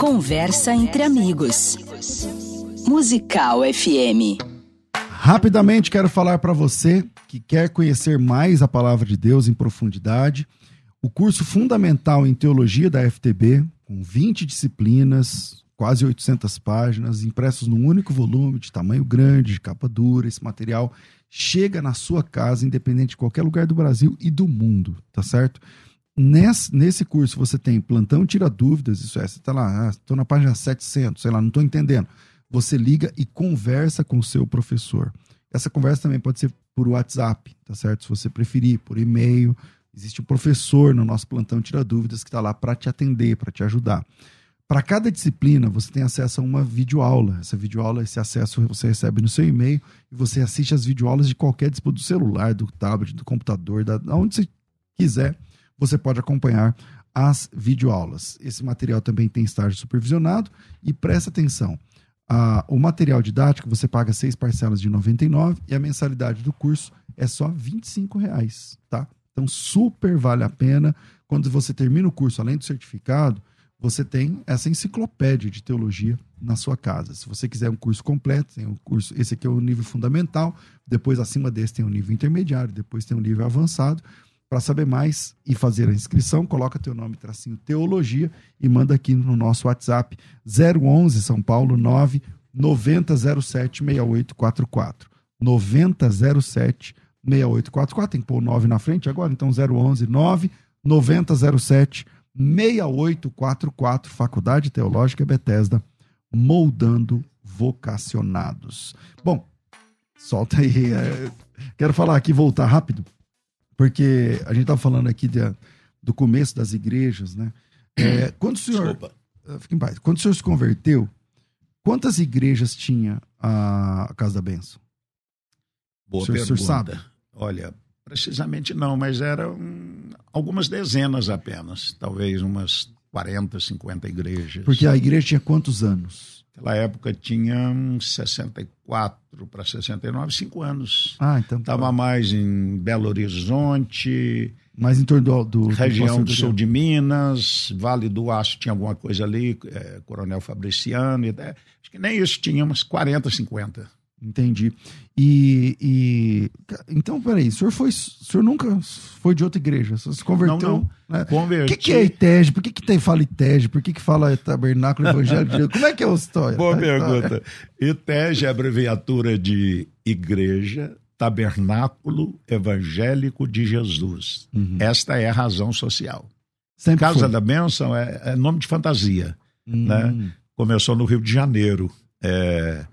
Conversa entre amigos. Musical FM. Rapidamente quero falar para você que quer conhecer mais a palavra de Deus em profundidade, o curso fundamental em teologia da FTB, com 20 disciplinas, quase 800 páginas, impressos num único volume, de tamanho grande, de capa dura. Esse material chega na sua casa, independente de qualquer lugar do Brasil e do mundo, tá certo? Nesse, nesse curso você tem plantão tira dúvidas, isso é, você está lá, estou ah, na página 700, sei lá, não estou entendendo. Você liga e conversa com o seu professor. Essa conversa também pode ser por WhatsApp, tá certo? Se você preferir, por e-mail. Existe um professor no nosso plantão tira dúvidas que está lá para te atender, para te ajudar. Para cada disciplina, você tem acesso a uma videoaula. Essa videoaula, esse acesso você recebe no seu e-mail e você assiste as videoaulas de qualquer dispositivo do celular, do tablet, do computador, da onde você quiser você pode acompanhar as videoaulas. Esse material também tem estágio supervisionado e presta atenção. o material didático você paga seis parcelas de R$ 99 e a mensalidade do curso é só 25 reais, tá? Então super vale a pena. Quando você termina o curso, além do certificado, você tem essa enciclopédia de teologia na sua casa. Se você quiser um curso completo, tem um curso, esse aqui é o nível fundamental, depois acima desse tem o nível intermediário, depois tem o nível avançado. Para saber mais e fazer a inscrição, coloca teu nome, tracinho teologia e manda aqui no nosso WhatsApp 011 São Paulo 9 9007 6844. 9007 6844. Tem que pôr o 9 na frente agora, então 011 9 9007 6844. Faculdade Teológica Bethesda, moldando vocacionados. Bom, solta aí. É, quero falar aqui, voltar rápido porque a gente estava falando aqui de, do começo das igrejas, né? É, quando o senhor. Desculpa. Ah, fique em paz. Quando o senhor se converteu, quantas igrejas tinha a Casa da Benção? Boa o senhor, pergunta. O senhor sabe? Olha, precisamente não, mas eram algumas dezenas apenas. Talvez umas 40, 50 igrejas. Porque a igreja tinha quantos anos? Naquela época tinha 64 para 69, 5 anos. Ah, então. Estava tá. mais em Belo Horizonte. Mais em torno do. do região do, sul de Minas, Vale do Aço tinha alguma coisa ali, é, Coronel Fabriciano. Acho que nem isso tinha, umas 40, 50. Entendi. E, e, então, peraí, o senhor foi, o senhor nunca foi de outra igreja? O senhor se converteu? Não, não. Né? Converti. O que, que é ITEG? Por que, que tem, fala ITEG? Por que, que fala Tabernáculo Evangélico? Como é que é a história? Boa a pergunta. ITEG é abreviatura de Igreja Tabernáculo Evangélico de Jesus. Uhum. Esta é a razão social. Sempre Casa foi. da Bênção é, é, nome de fantasia. Uhum. Né? Começou no Rio de Janeiro. É,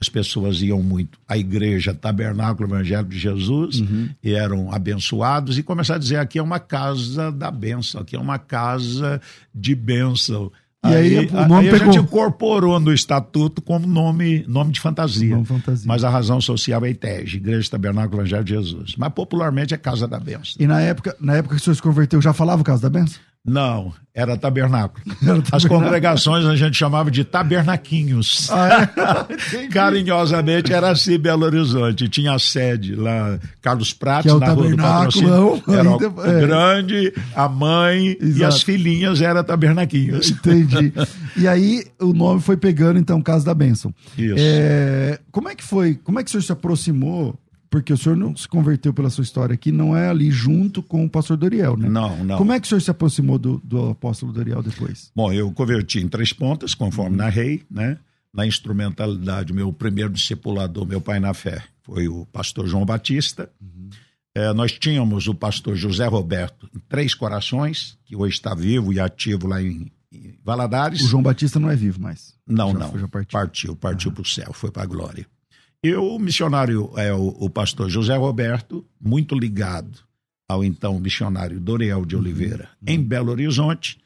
as pessoas iam muito à igreja Tabernáculo Evangélico de Jesus uhum. e eram abençoados e começaram a dizer aqui é uma casa da bênção, aqui é uma casa de bênção. E aí, aí, o nome aí pegou. a gente incorporou no estatuto como nome, nome de fantasia. Nome fantasia. Mas a razão social é ITEG, Igreja Tabernáculo Evangelho de Jesus. Mas popularmente é Casa da Bênção. E na época, na época que o senhor se converteu, já falava Casa da Bênção? Não, era tabernáculo. Era As congregações a gente chamava de tabernaquinhos. Ah, é? Carinhosamente era assim Belo Horizonte. Tinha a sede lá, Carlos Prates, é na rua do patrocínio. Era ainda, o é. grande, a mãe Exato. e as filhinhas era tabernaquinhos. Entendi. E aí o nome foi pegando, então, Casa da Bênção. Isso. É, como é que foi? Como é que o senhor se aproximou porque o senhor não se converteu pela sua história aqui, não é ali junto com o pastor Doriel, né? Não, não. Como é que o senhor se aproximou do, do apóstolo Doriel depois? Bom, eu converti em três pontas, conforme uhum. narrei, né? Na instrumentalidade, meu primeiro discipulador, meu pai na fé, foi o pastor João Batista. Uhum. É, nós tínhamos o pastor José Roberto em Três Corações, que hoje está vivo e ativo lá em, em Valadares. O João Batista não é vivo mais. Não, Já não. já partiu. Partiu, partiu para o céu, foi para a glória. E o missionário, é, o, o pastor José Roberto, muito ligado ao então missionário Doriel de Oliveira, em Belo Horizonte,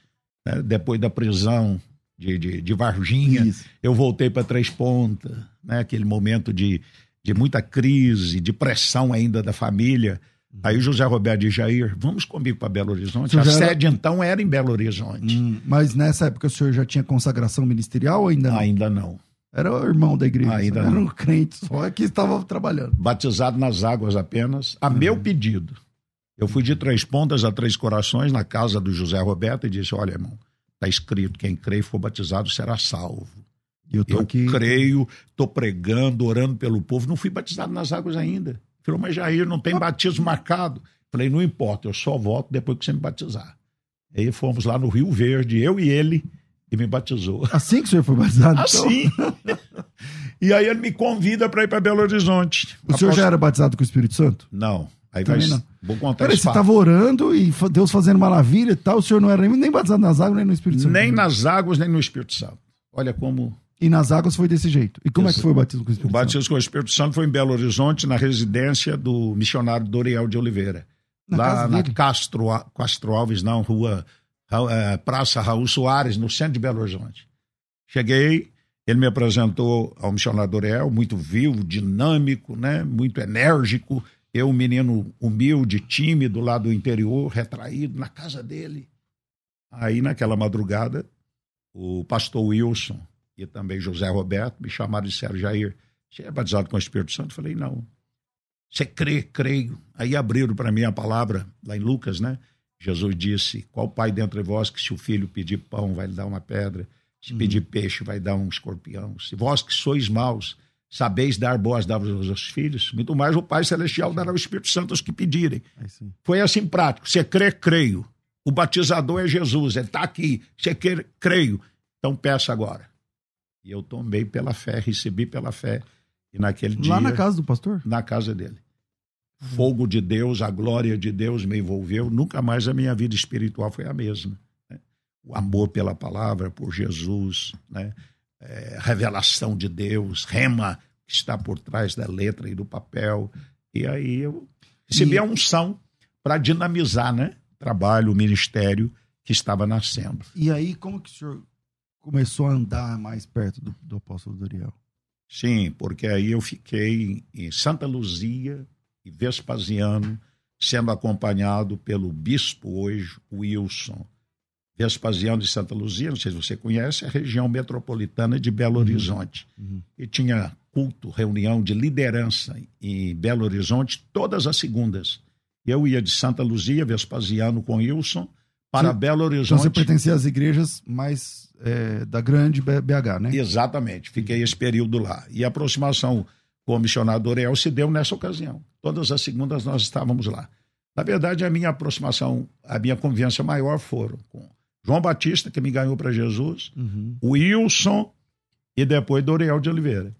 né, depois da prisão de, de, de Varginha, Isso. eu voltei para Três Pontas, né, aquele momento de, de muita crise, de pressão ainda da família. Aí o José Roberto de Jair, vamos comigo para Belo Horizonte. A já era- sede então era em Belo Horizonte. Hum, mas nessa época o senhor já tinha consagração ministerial ou ainda não? Ainda não. Era o irmão da igreja. Ainda era não. um crente só que estava trabalhando. batizado nas águas apenas, a meu pedido. Eu fui de Três Pontas a Três Corações, na casa do José Roberto, e disse: Olha, irmão, está escrito: quem crê e for batizado será salvo. Eu Eu aqui. creio, estou pregando, orando pelo povo. Não fui batizado nas águas ainda. Falou, mas Jair, não tem batismo marcado. Falei, não importa, eu só volto depois que você me batizar. Aí fomos lá no Rio Verde, eu e ele, e me batizou. Assim que o senhor foi batizado? então? Assim. e aí ele me convida para ir para Belo Horizonte. O senhor já era batizado com o Espírito Santo? Não. Aí Também vai. não. Vou contar Peraí, você estava orando e Deus fazendo maravilha e tal, o senhor não era nem, nem batizado nas águas, nem no Espírito Santo. Nem nas águas, nem no Espírito Santo. Olha como. E nas águas foi desse jeito. E como é que foi o batismo com o O Espírito Santo? batismo com o Espírito Santo foi em Belo Horizonte, na residência do missionário Doriel de Oliveira. Na lá na dele? Castro, Castro Alves, não, rua Praça Raul Soares, no centro de Belo Horizonte. Cheguei, ele me apresentou ao missionário Doriel, muito vivo, dinâmico, né? muito enérgico. Eu, um menino humilde, tímido, lá do interior, retraído, na casa dele. Aí, naquela madrugada, o pastor Wilson e também José Roberto me chamaram e disseram, Jair, você é batizado com o Espírito Santo? Eu falei, não. Você crê? Creio. Aí abriram para mim a palavra, lá em Lucas, né? Jesus disse, qual pai dentre vós que se o filho pedir pão vai lhe dar uma pedra, se pedir peixe vai dar um escorpião? Se vós que sois maus, sabeis dar boas dádivas aos seus filhos, muito mais o Pai Celestial dará o Espírito Santo aos que pedirem. Sim. Foi assim prático. Você crê, creio. O batizador é Jesus, ele está aqui. Você crê, creio. Então peça agora. E eu tomei pela fé, recebi pela fé. E naquele dia, Lá na casa do pastor? na casa dele. Fogo de Deus, a glória de Deus me envolveu. Nunca mais a minha vida espiritual foi a mesma. né? O amor pela palavra, por Jesus, né? É, revelação de Deus, rema que está por trás da letra e do papel. E aí eu recebi E- a unção para dinamizar, né? O Trabalho, o ministério que estava nascendo. E aí, como que o senhor começou a andar mais perto do, do apóstolo Doriel? Sim, porque aí eu fiquei em Santa Luzia e Vespasiano, sendo acompanhado pelo bispo hoje, Wilson. Vespasiano de Santa Luzia, não sei se você conhece, é a região metropolitana de Belo Horizonte. Uhum. E tinha culto, reunião de liderança em Belo Horizonte todas as segundas. Eu ia de Santa Luzia, Vespasiano com Wilson, para Sim. Belo Então Horizonte. você pertencia às igrejas mais é, da grande BH, né? Exatamente, fiquei esse período lá. E a aproximação com o missionário Doriel se deu nessa ocasião. Todas as segundas nós estávamos lá. Na verdade, a minha aproximação, a minha convivência maior foram com João Batista, que me ganhou para Jesus, Uhum. Wilson e depois Doriel de Oliveira.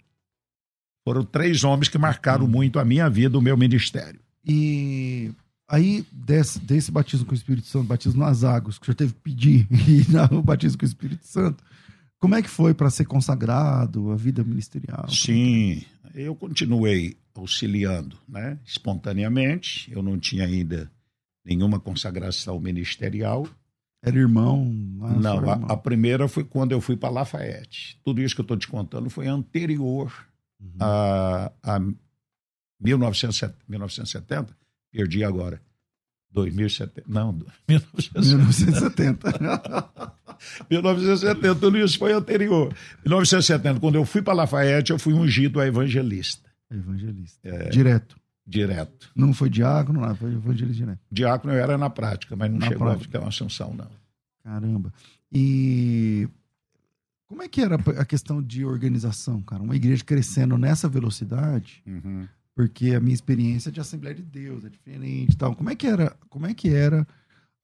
Foram três homens que marcaram muito a minha vida, o meu ministério. E aí, desse, desse batismo com o Espírito Santo, batismo nas águas, que o senhor teve que pedir, e não, o batismo com o Espírito Santo, como é que foi para ser consagrado, a vida ministerial? Sim, eu continuei auxiliando, né? Espontaneamente, eu não tinha ainda nenhuma consagração ministerial. Era irmão? não, só a, irmão. a primeira foi quando eu fui para Lafayette. Tudo isso que eu estou te contando foi anterior Uhum. a, a 1970, 1970, perdi agora. 2070, não, 1970. 1970. 1970, tudo isso foi anterior. 1970, quando eu fui para Lafayette, eu fui ungido a evangelista, Evangelista. É. Direto. direto. Não foi diácono, não, foi evangelista direto. Diácono eu era na prática, mas não Na chegou prática. a ficar uma ascensão, não. Caramba. E como é que era a questão de organização, cara? Uma igreja crescendo nessa velocidade, Uhum. porque a minha experiência de Assembleia de Deus é diferente e tal. Como é que era, como é que era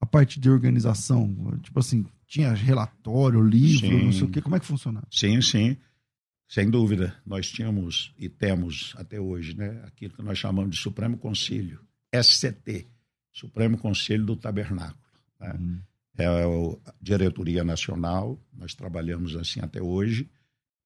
a parte de organização? Tipo assim, tinha relatório, livro, Sim. não sei o quê. Como é que funcionava? Sim, sim. Sem dúvida. Nós tínhamos e temos até hoje, né, aquilo que nós chamamos de Supremo Conselho, SCT, Supremo Conselho do Tabernáculo. né? Uhum. é a diretoria nacional, nós trabalhamos assim até hoje,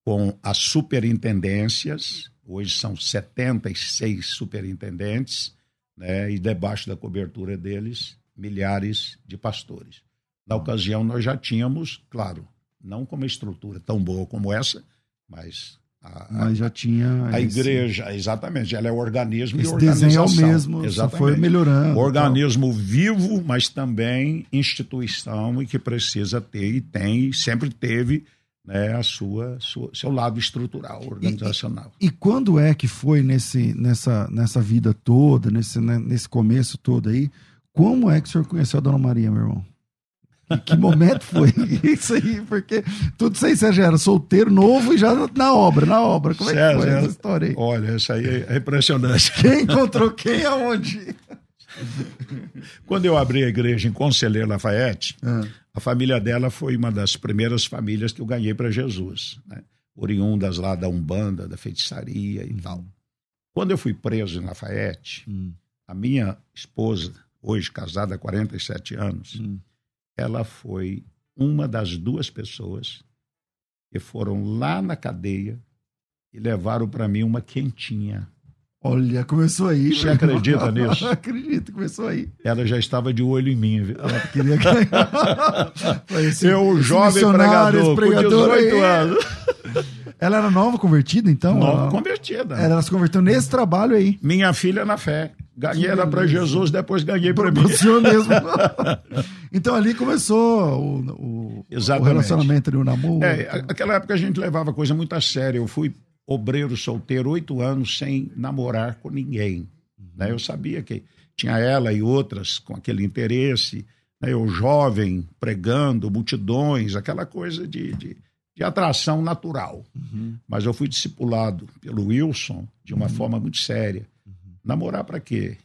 com as superintendências, hoje são 76 superintendentes, né, e debaixo da cobertura deles, milhares de pastores. Na ocasião, nós já tínhamos, claro, não com uma estrutura tão boa como essa, mas a, Mas já tinha. A esse... igreja, exatamente, ela é organismo esse e organização. desenho é o mesmo, exatamente. foi melhorando. Organismo tal. vivo, mas também instituição e que precisa ter e tem, e sempre teve né, a sua, sua, seu lado estrutural, organizacional. E, e, quando é que foi nesse, nessa, nessa vida toda, nesse, né, nesse começo todo aí? Como é que o senhor conheceu a Dona Maria, meu irmão? Que momento foi isso aí? Porque tudo sem você já era solteiro, novo e já na obra, na obra. Como é que foi essa história aí? Olha, isso aí é impressionante. Quem encontrou quem aonde? Quando eu abri a igreja em Conselheiro Lafayette, ah. a família dela foi uma das primeiras famílias que eu ganhei para Jesus. Né? Oriundas lá da Umbanda, da feitiçaria e tal. Quando eu fui preso em Lafayette, hum. a minha esposa, hoje casada há 47 anos, hum ela foi uma das duas pessoas que foram lá na cadeia e levaram para mim uma quentinha. Olha, começou aí. Você acredita nisso? Acredito, começou aí. Ela já estava de olho em mim. Viu? Ela queria ganhar. esse, Eu, jovem pregador, pregador com 18 anos. Ela era nova convertida, então? Nova ela... convertida. Ela se converteu nesse trabalho aí. Minha filha na fé. Ganhei ela para Jesus, depois ganhei para mim. O senhor mesmo. então ali começou o, o, o relacionamento ali, o namoro. É, aquela época a gente levava coisa muito a sério. Eu fui obreiro solteiro oito anos sem namorar com ninguém. Né? Eu sabia que tinha ela e outras com aquele interesse. Né? Eu jovem, pregando, multidões, aquela coisa de, de, de atração natural. Uhum. Mas eu fui discipulado pelo Wilson de uma uhum. forma muito séria Namorar para quê?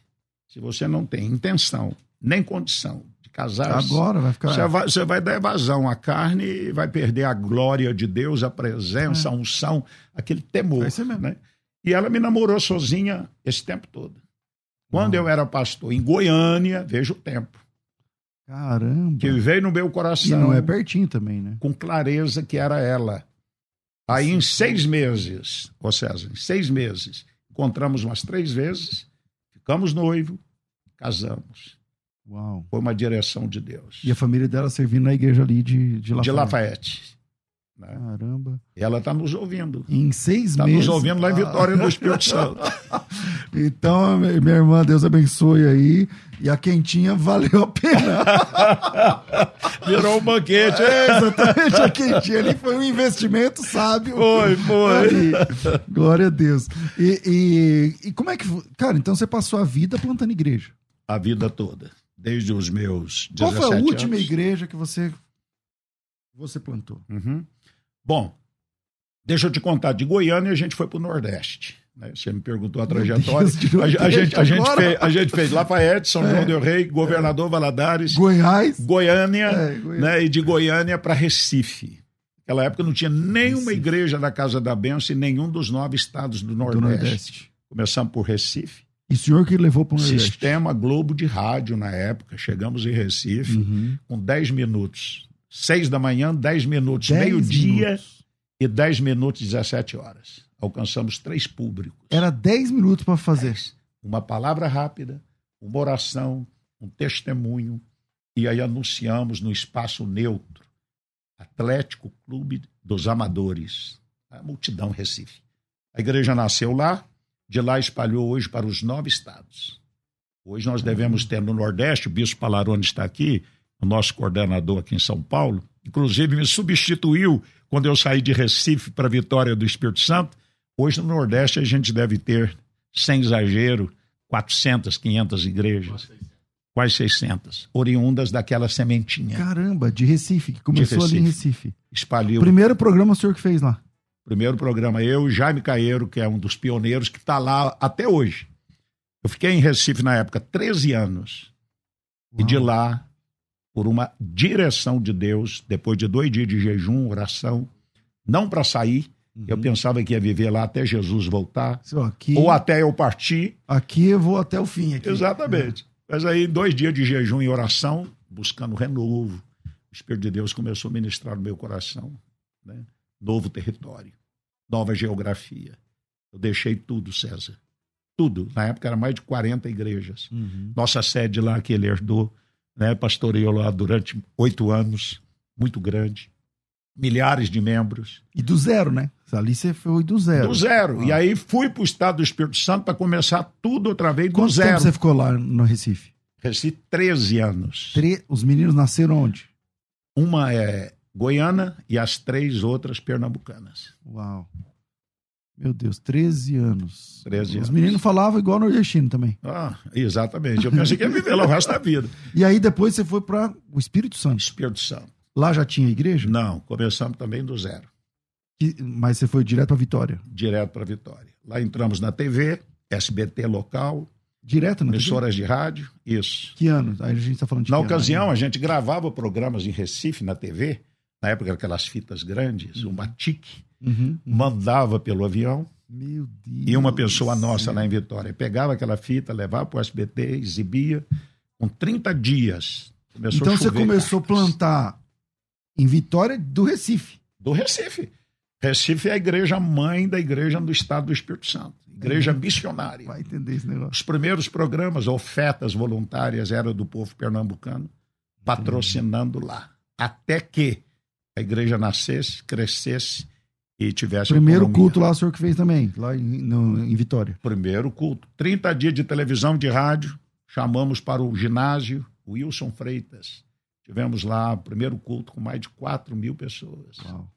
Se você não tem intenção, nem condição de casar. Agora vai ficar. Você vai, você vai dar evasão à carne e vai perder a glória de Deus, a presença, é. a unção, aquele temor. É né? E ela me namorou sozinha esse tempo todo. Quando eu era pastor em Goiânia, veja o tempo. Caramba. Que veio no meu coração. E não é pertinho também, né? Com clareza que era ela. Aí em seis meses, ô César, em seis meses, encontramos umas três vezes, ficamos noivo, casamos. Uau. Foi uma direção de Deus. E a família dela servindo na igreja ali de, de Lafayette. De Lafayette. Né? Caramba. Ela está nos ouvindo. Em seis tá meses. Está nos ouvindo lá em Vitória do Espírito Santo. então, minha irmã, Deus abençoe aí. E a quentinha valeu a pena. Virou um banquete. É, exatamente, a quentinha ali foi um investimento sábio. Foi, foi. Glória a Deus. E, e, e como é que. Cara, então você passou a vida plantando igreja? A vida toda. Desde os meus 17 Qual foi a última anos? igreja que você, você plantou? Uhum. Bom, deixa eu te contar. De Goiânia a gente foi para o Nordeste. Né? Você me perguntou a trajetória. a, a, gente, a, gente fez, a gente fez Lafayette, São João é, del Rei, Governador é, Valadares, Goiás, Goiânia, é, Goiânia. Né? e de Goiânia para Recife. Naquela época não tinha nenhuma Recife. igreja da Casa da Benção em nenhum dos nove estados do Nordeste. do Nordeste. Começamos por Recife. E o senhor que levou para o Nordeste? Sistema Globo de rádio na época. Chegamos em Recife uhum. com 10 minutos seis da manhã, dez minutos, meio-dia e dez minutos, 17 horas. Alcançamos três públicos. Era dez minutos para fazer. Dez. Uma palavra rápida, uma oração, um testemunho, e aí anunciamos no espaço neutro. Atlético Clube dos Amadores. A multidão Recife. A igreja nasceu lá, de lá espalhou hoje para os nove estados. Hoje nós devemos ter no Nordeste, o Bispo Palarone está aqui, o nosso coordenador aqui em São Paulo, inclusive me substituiu quando eu saí de Recife para Vitória do Espírito Santo. Hoje no Nordeste a gente deve ter, sem exagero, 400, 500 igrejas. Quase 600. Oriundas daquela sementinha. Caramba, de Recife, que começou Recife. ali em Recife. Espalhou. Primeiro programa o senhor que fez lá? Primeiro programa eu e Jaime Caeiro, que é um dos pioneiros, que está lá até hoje. Eu fiquei em Recife na época 13 anos. Uau. E de lá por uma direção de Deus, depois de dois dias de jejum, oração, não para sair. Uhum. Eu pensava que ia viver lá até Jesus voltar, aqui, ou até eu partir. Aqui eu vou até o fim. Aqui. Exatamente. É. Mas aí, dois dias de jejum e oração, buscando renovo, o Espírito de Deus começou a ministrar no meu coração. Né? Novo território, nova geografia. Eu deixei tudo, César. Tudo. Na época era mais de 40 igrejas. Uhum. Nossa sede lá que ele herdou, né? pastoreou lá durante oito anos, muito grande. Milhares de membros. E do zero, né? Ali você foi do zero. Do zero. Ah. E aí fui para o Estado do Espírito Santo para começar tudo outra vez do Quanto zero. tempo você ficou lá no Recife? Recife, 13 anos. Tre- Os meninos nasceram onde? Uma é Goiânia e as três outras pernambucanas. Uau. Meu Deus, 13 anos. 13 Os anos. meninos falavam igual nordestino também. Ah, exatamente. Eu pensei que ia viver lá o resto da vida. E aí depois você foi para o Espírito Santo. Espírito Santo. Lá já tinha igreja? Não, começamos também do zero, Que- Mas você foi direto para Vitória. direto para Vitória. Lá entramos na TV, SBT local, Direto na TV? emissoras de rádio, isso. Que ano? Aí a gente está falando de Na que ano? ocasião, a gente gravava programas em Recife, na TV, na época aquelas fitas grandes, uma TIC, Uhum. mandava pelo avião Meu Deus. e uma pessoa nossa lá em Vitória pegava aquela fita, levava para o SBT, exibia, com 30 dias. Começou Então a você começou a plantar em Vitória do Recife. Do Recife. Recife é a igreja mãe da igreja do Estado do Espírito Santo. Igreja missionária. Vai entender esse negócio. Os primeiros programas, ofertas voluntárias, eram do povo pernambucano, patrocinando lá. Até que a igreja nascesse, crescesse e tivesse Primeiro culto lá o senhor que fez também, lá em, no- em Vitória. Primeiro culto. 30 dias de televisão, de rádio. Chamamos para o ginásio Wilson Freitas. Tivemos lá o primeiro culto com mais de 4 mil pessoas. Uau.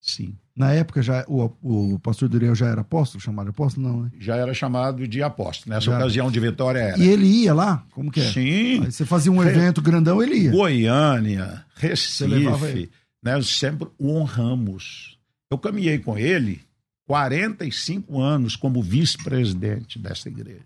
Sim. Na época já o, o pastor Duriel já era apóstolo, chamado apóstolo, não, né? Já era chamado de apóstolo. Nessa Já. ocasião de Vitória era. E ele ia lá? Como que é? Sim. Aí você fazia um evento grandão, ele ia. Goiânia, Recife, ele. né, sempre o honramos. Eu caminhei com ele 45 anos como vice-presidente dessa igreja.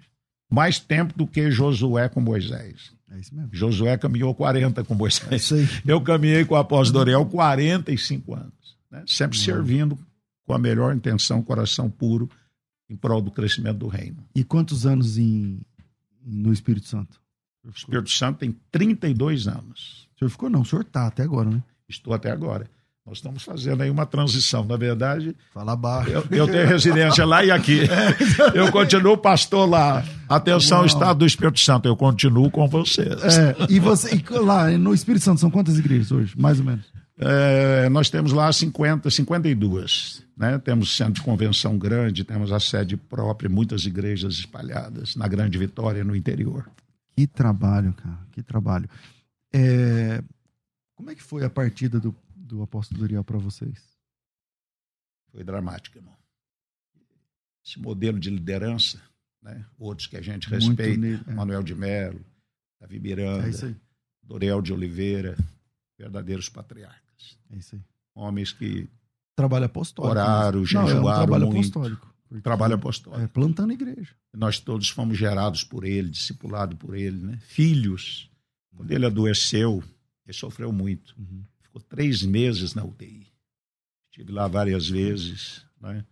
Mais tempo do que Josué com Moisés. É isso mesmo. Josué caminhou 40 com É Moisés. isso aí. Eu caminhei com o apóstolo Doriel 45 anos. né, Sempre servindo com a melhor intenção, coração puro, em prol do crescimento do reino. E quantos anos em, no Espírito Santo? O Espírito Santo tem 32 anos. O senhor ficou não, o senhor tá até agora, né? Estou até agora. Nós estamos fazendo aí uma transição. Na verdade, Fala baixo. eu, eu tenho residência lá e aqui. Eu continuo pastor lá. Atenção, Uau. Estado do Espírito Santo, eu continuo com vocês. É, e você e lá no Espírito Santo são quantas igrejas hoje, mais ou menos? É, nós temos lá 50, 52. Né? Temos centro de convenção grande, temos a sede própria, muitas igrejas espalhadas na Grande Vitória, no interior. Que trabalho, cara, que trabalho. É, como é que foi a partida do, do apóstolo Duriel para vocês? Foi dramático, irmão. Esse modelo de liderança, né? outros que a gente respeita, nele, é. Manuel de Mello, Davi Miranda, É. Doriel de Oliveira, verdadeiros patriarcas. É isso aí. Homens que Trabalho apostólico. Oraram, mesmo. Não, é um jejuaram trabalho muito. apostólico. trabalham apostólicos. É, plantando igreja. Nós todos fomos gerados por ele, discipulados por ele, né? Filhos. Quando ele adoeceu, ele sofreu muito. Uhum. Ficou três meses na UTI. Estive lá várias vezes, né?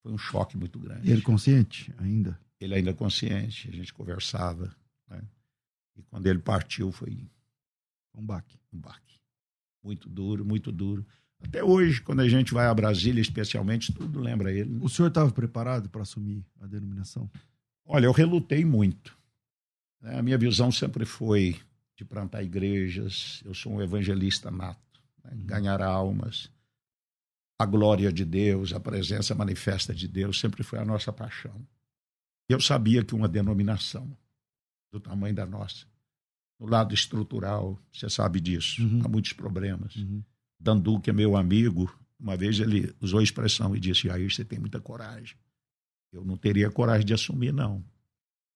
Foi um choque muito grande. Ele consciente ainda? ele ainda consciente, a gente conversava. Né? E quando ele partiu foi Um baque. um baque. Muito duro, muito duro. Até hoje, quando a gente vai a Brasília, especialmente, tudo lembra ele. né? O senhor estava preparado para assumir a denominação? Olha, eu relutei muito. né? A minha visão sempre foi de plantar igrejas. Eu sou um evangelista nato. Né? Ganhar almas. A glória de Deus, a presença manifesta de Deus sempre foi a nossa paixão. Eu sabia que uma denominação do tamanho da nossa, no lado estrutural, você sabe disso, Uhum. há muitos problemas. Uhum. Dandu, que é meu amigo, uma vez ele usou a expressão e disse: Jair, você tem muita coragem. Eu não teria coragem de assumir, não.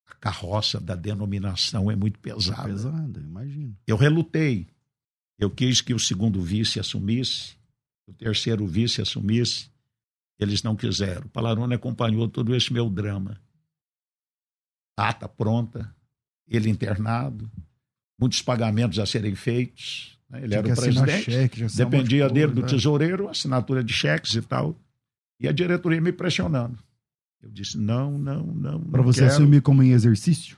A carroça da denominação é muito pesada. Pesado, imagino. Eu relutei. Eu quis que o segundo vice assumisse, o terceiro vice assumisse. Eles não quiseram. O Palarone acompanhou todo esse meu drama. Ata pronta, ele internado, muitos pagamentos a serem feitos. né? Ele Tinha era o presidente. cheque, de Dependia dele coisa, do né? tesoureiro, assinatura de cheques e tal. E a diretoria me pressionando. Eu disse: não, não, não. Para você quero. assumir como em exercício?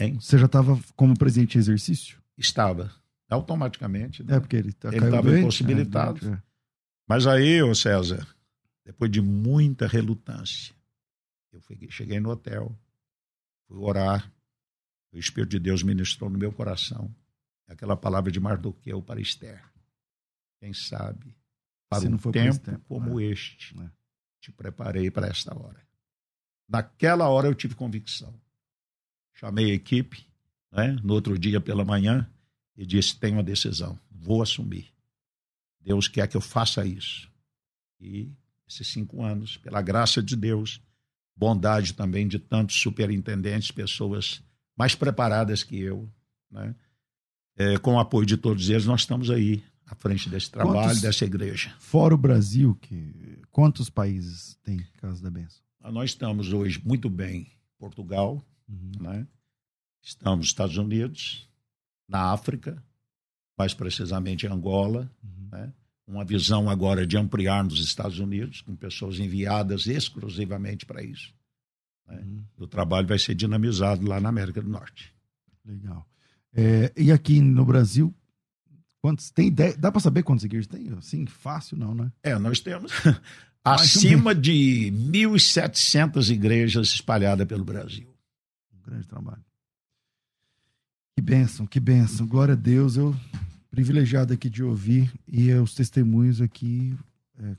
Hein? Você já estava como presidente em exercício? Estava. Automaticamente. Né? É, porque ele tá, estava impossibilitado. É, Mas aí, ô César, depois de muita relutância, eu fui, cheguei no hotel, fui orar, o Espírito de Deus ministrou no meu coração aquela palavra de Mardoqueu para Esther. Quem sabe, para Se um tempo, tempo como é. este, é. te preparei para esta hora. Naquela hora eu tive convicção. Chamei a equipe, né, no outro dia pela manhã, e disse: tenho uma decisão, vou assumir. Deus quer que eu faça isso. E esses cinco anos, pela graça de Deus, bondade também de tantos superintendentes, pessoas mais preparadas que eu, né? É, com o apoio de todos eles, nós estamos aí à frente desse trabalho, quantos, dessa igreja. Fora o Brasil, que, quantos países tem Casa da Bênção? Ah, nós estamos hoje muito bem em Portugal, uhum. né? estamos nos Estados Unidos, na África, mais precisamente em Angola, uhum. né? uma visão agora de ampliar nos Estados Unidos, com pessoas enviadas exclusivamente para isso. Né? Uhum. O trabalho vai ser dinamizado lá na América do Norte. Legal. É, e aqui no Brasil, quantos tem ideia? Dá para saber quantos igrejas tem? Assim, fácil não, né? É, nós temos acima de 1.700 igrejas espalhadas pelo Brasil. Um grande trabalho. Que bênção, que bênção. Glória a Deus. Eu privilegiado aqui de ouvir e os testemunhos aqui é,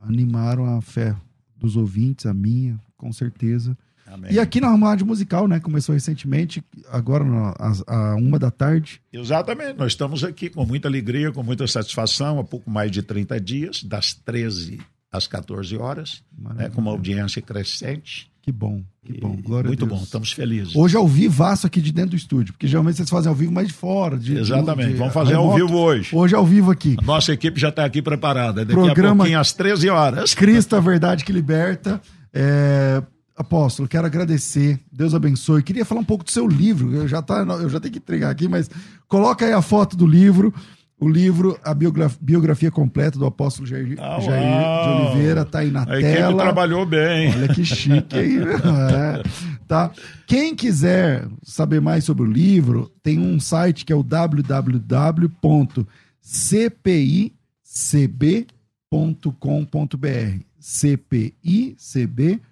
animaram a fé dos ouvintes, a minha, com certeza. Amém. E aqui na Rádio Musical, né? Começou recentemente, agora às uma da tarde. Exatamente. Nós estamos aqui com muita alegria, com muita satisfação, há pouco mais de 30 dias, das 13 às 14 horas, né, com uma audiência crescente. Que bom, que bom. Glória Muito bom, estamos felizes. Hoje ao vivaço aqui de dentro do estúdio, porque geralmente vocês fazem ao vivo mais de fora. De, Exatamente, de, vamos fazer ao vivo hoje. Hoje ao vivo aqui. A nossa equipe já está aqui preparada. Daqui Programa a pouquinho, às 13 horas. Cristo, a verdade que liberta. É, Apóstolo, quero agradecer. Deus abençoe. Queria falar um pouco do seu livro. Eu já, tá, eu já tenho que entregar aqui, mas coloca aí a foto do livro. O livro, a biografia, biografia completa do apóstolo Jair, ah, Jair de Oliveira, tá aí na a tela. Equipe trabalhou bem. Olha que chique aí. é, tá? Quem quiser saber mais sobre o livro, tem um site que é o www.cpicb.com.br. CPICB.com.br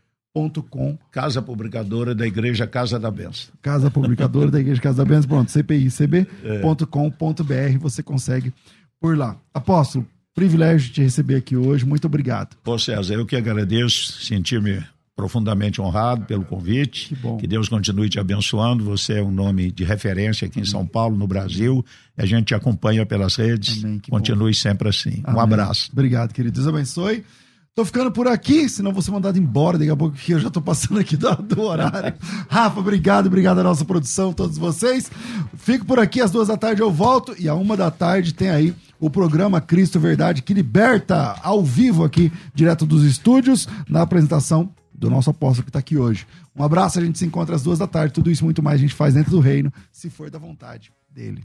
Com. Casa Publicadora da Igreja Casa da Benção. Casa Publicadora da Igreja Casa da Benção. Pronto, cpicb.com.br. É. Você consegue por lá. Apóstolo, privilégio de te receber aqui hoje. Muito obrigado. Pô, César, eu que agradeço, sentir-me profundamente honrado pelo convite. Que bom. Que Deus continue te abençoando. Você é um nome de referência aqui em São Paulo, no Brasil. A gente te acompanha pelas redes. Amém, continue bom. sempre assim. Amém. Um abraço. Obrigado, querido. Deus abençoe. Tô ficando por aqui, senão vou ser mandado embora daqui a pouco, que eu já tô passando aqui do, do horário. Rafa, obrigado, obrigado à nossa produção, todos vocês. Fico por aqui, às duas da tarde eu volto, e à uma da tarde tem aí o programa Cristo Verdade, que liberta ao vivo aqui, direto dos estúdios, na apresentação do nosso apóstolo que está aqui hoje. Um abraço, a gente se encontra às duas da tarde. Tudo isso muito mais a gente faz dentro do reino, se for da vontade dele.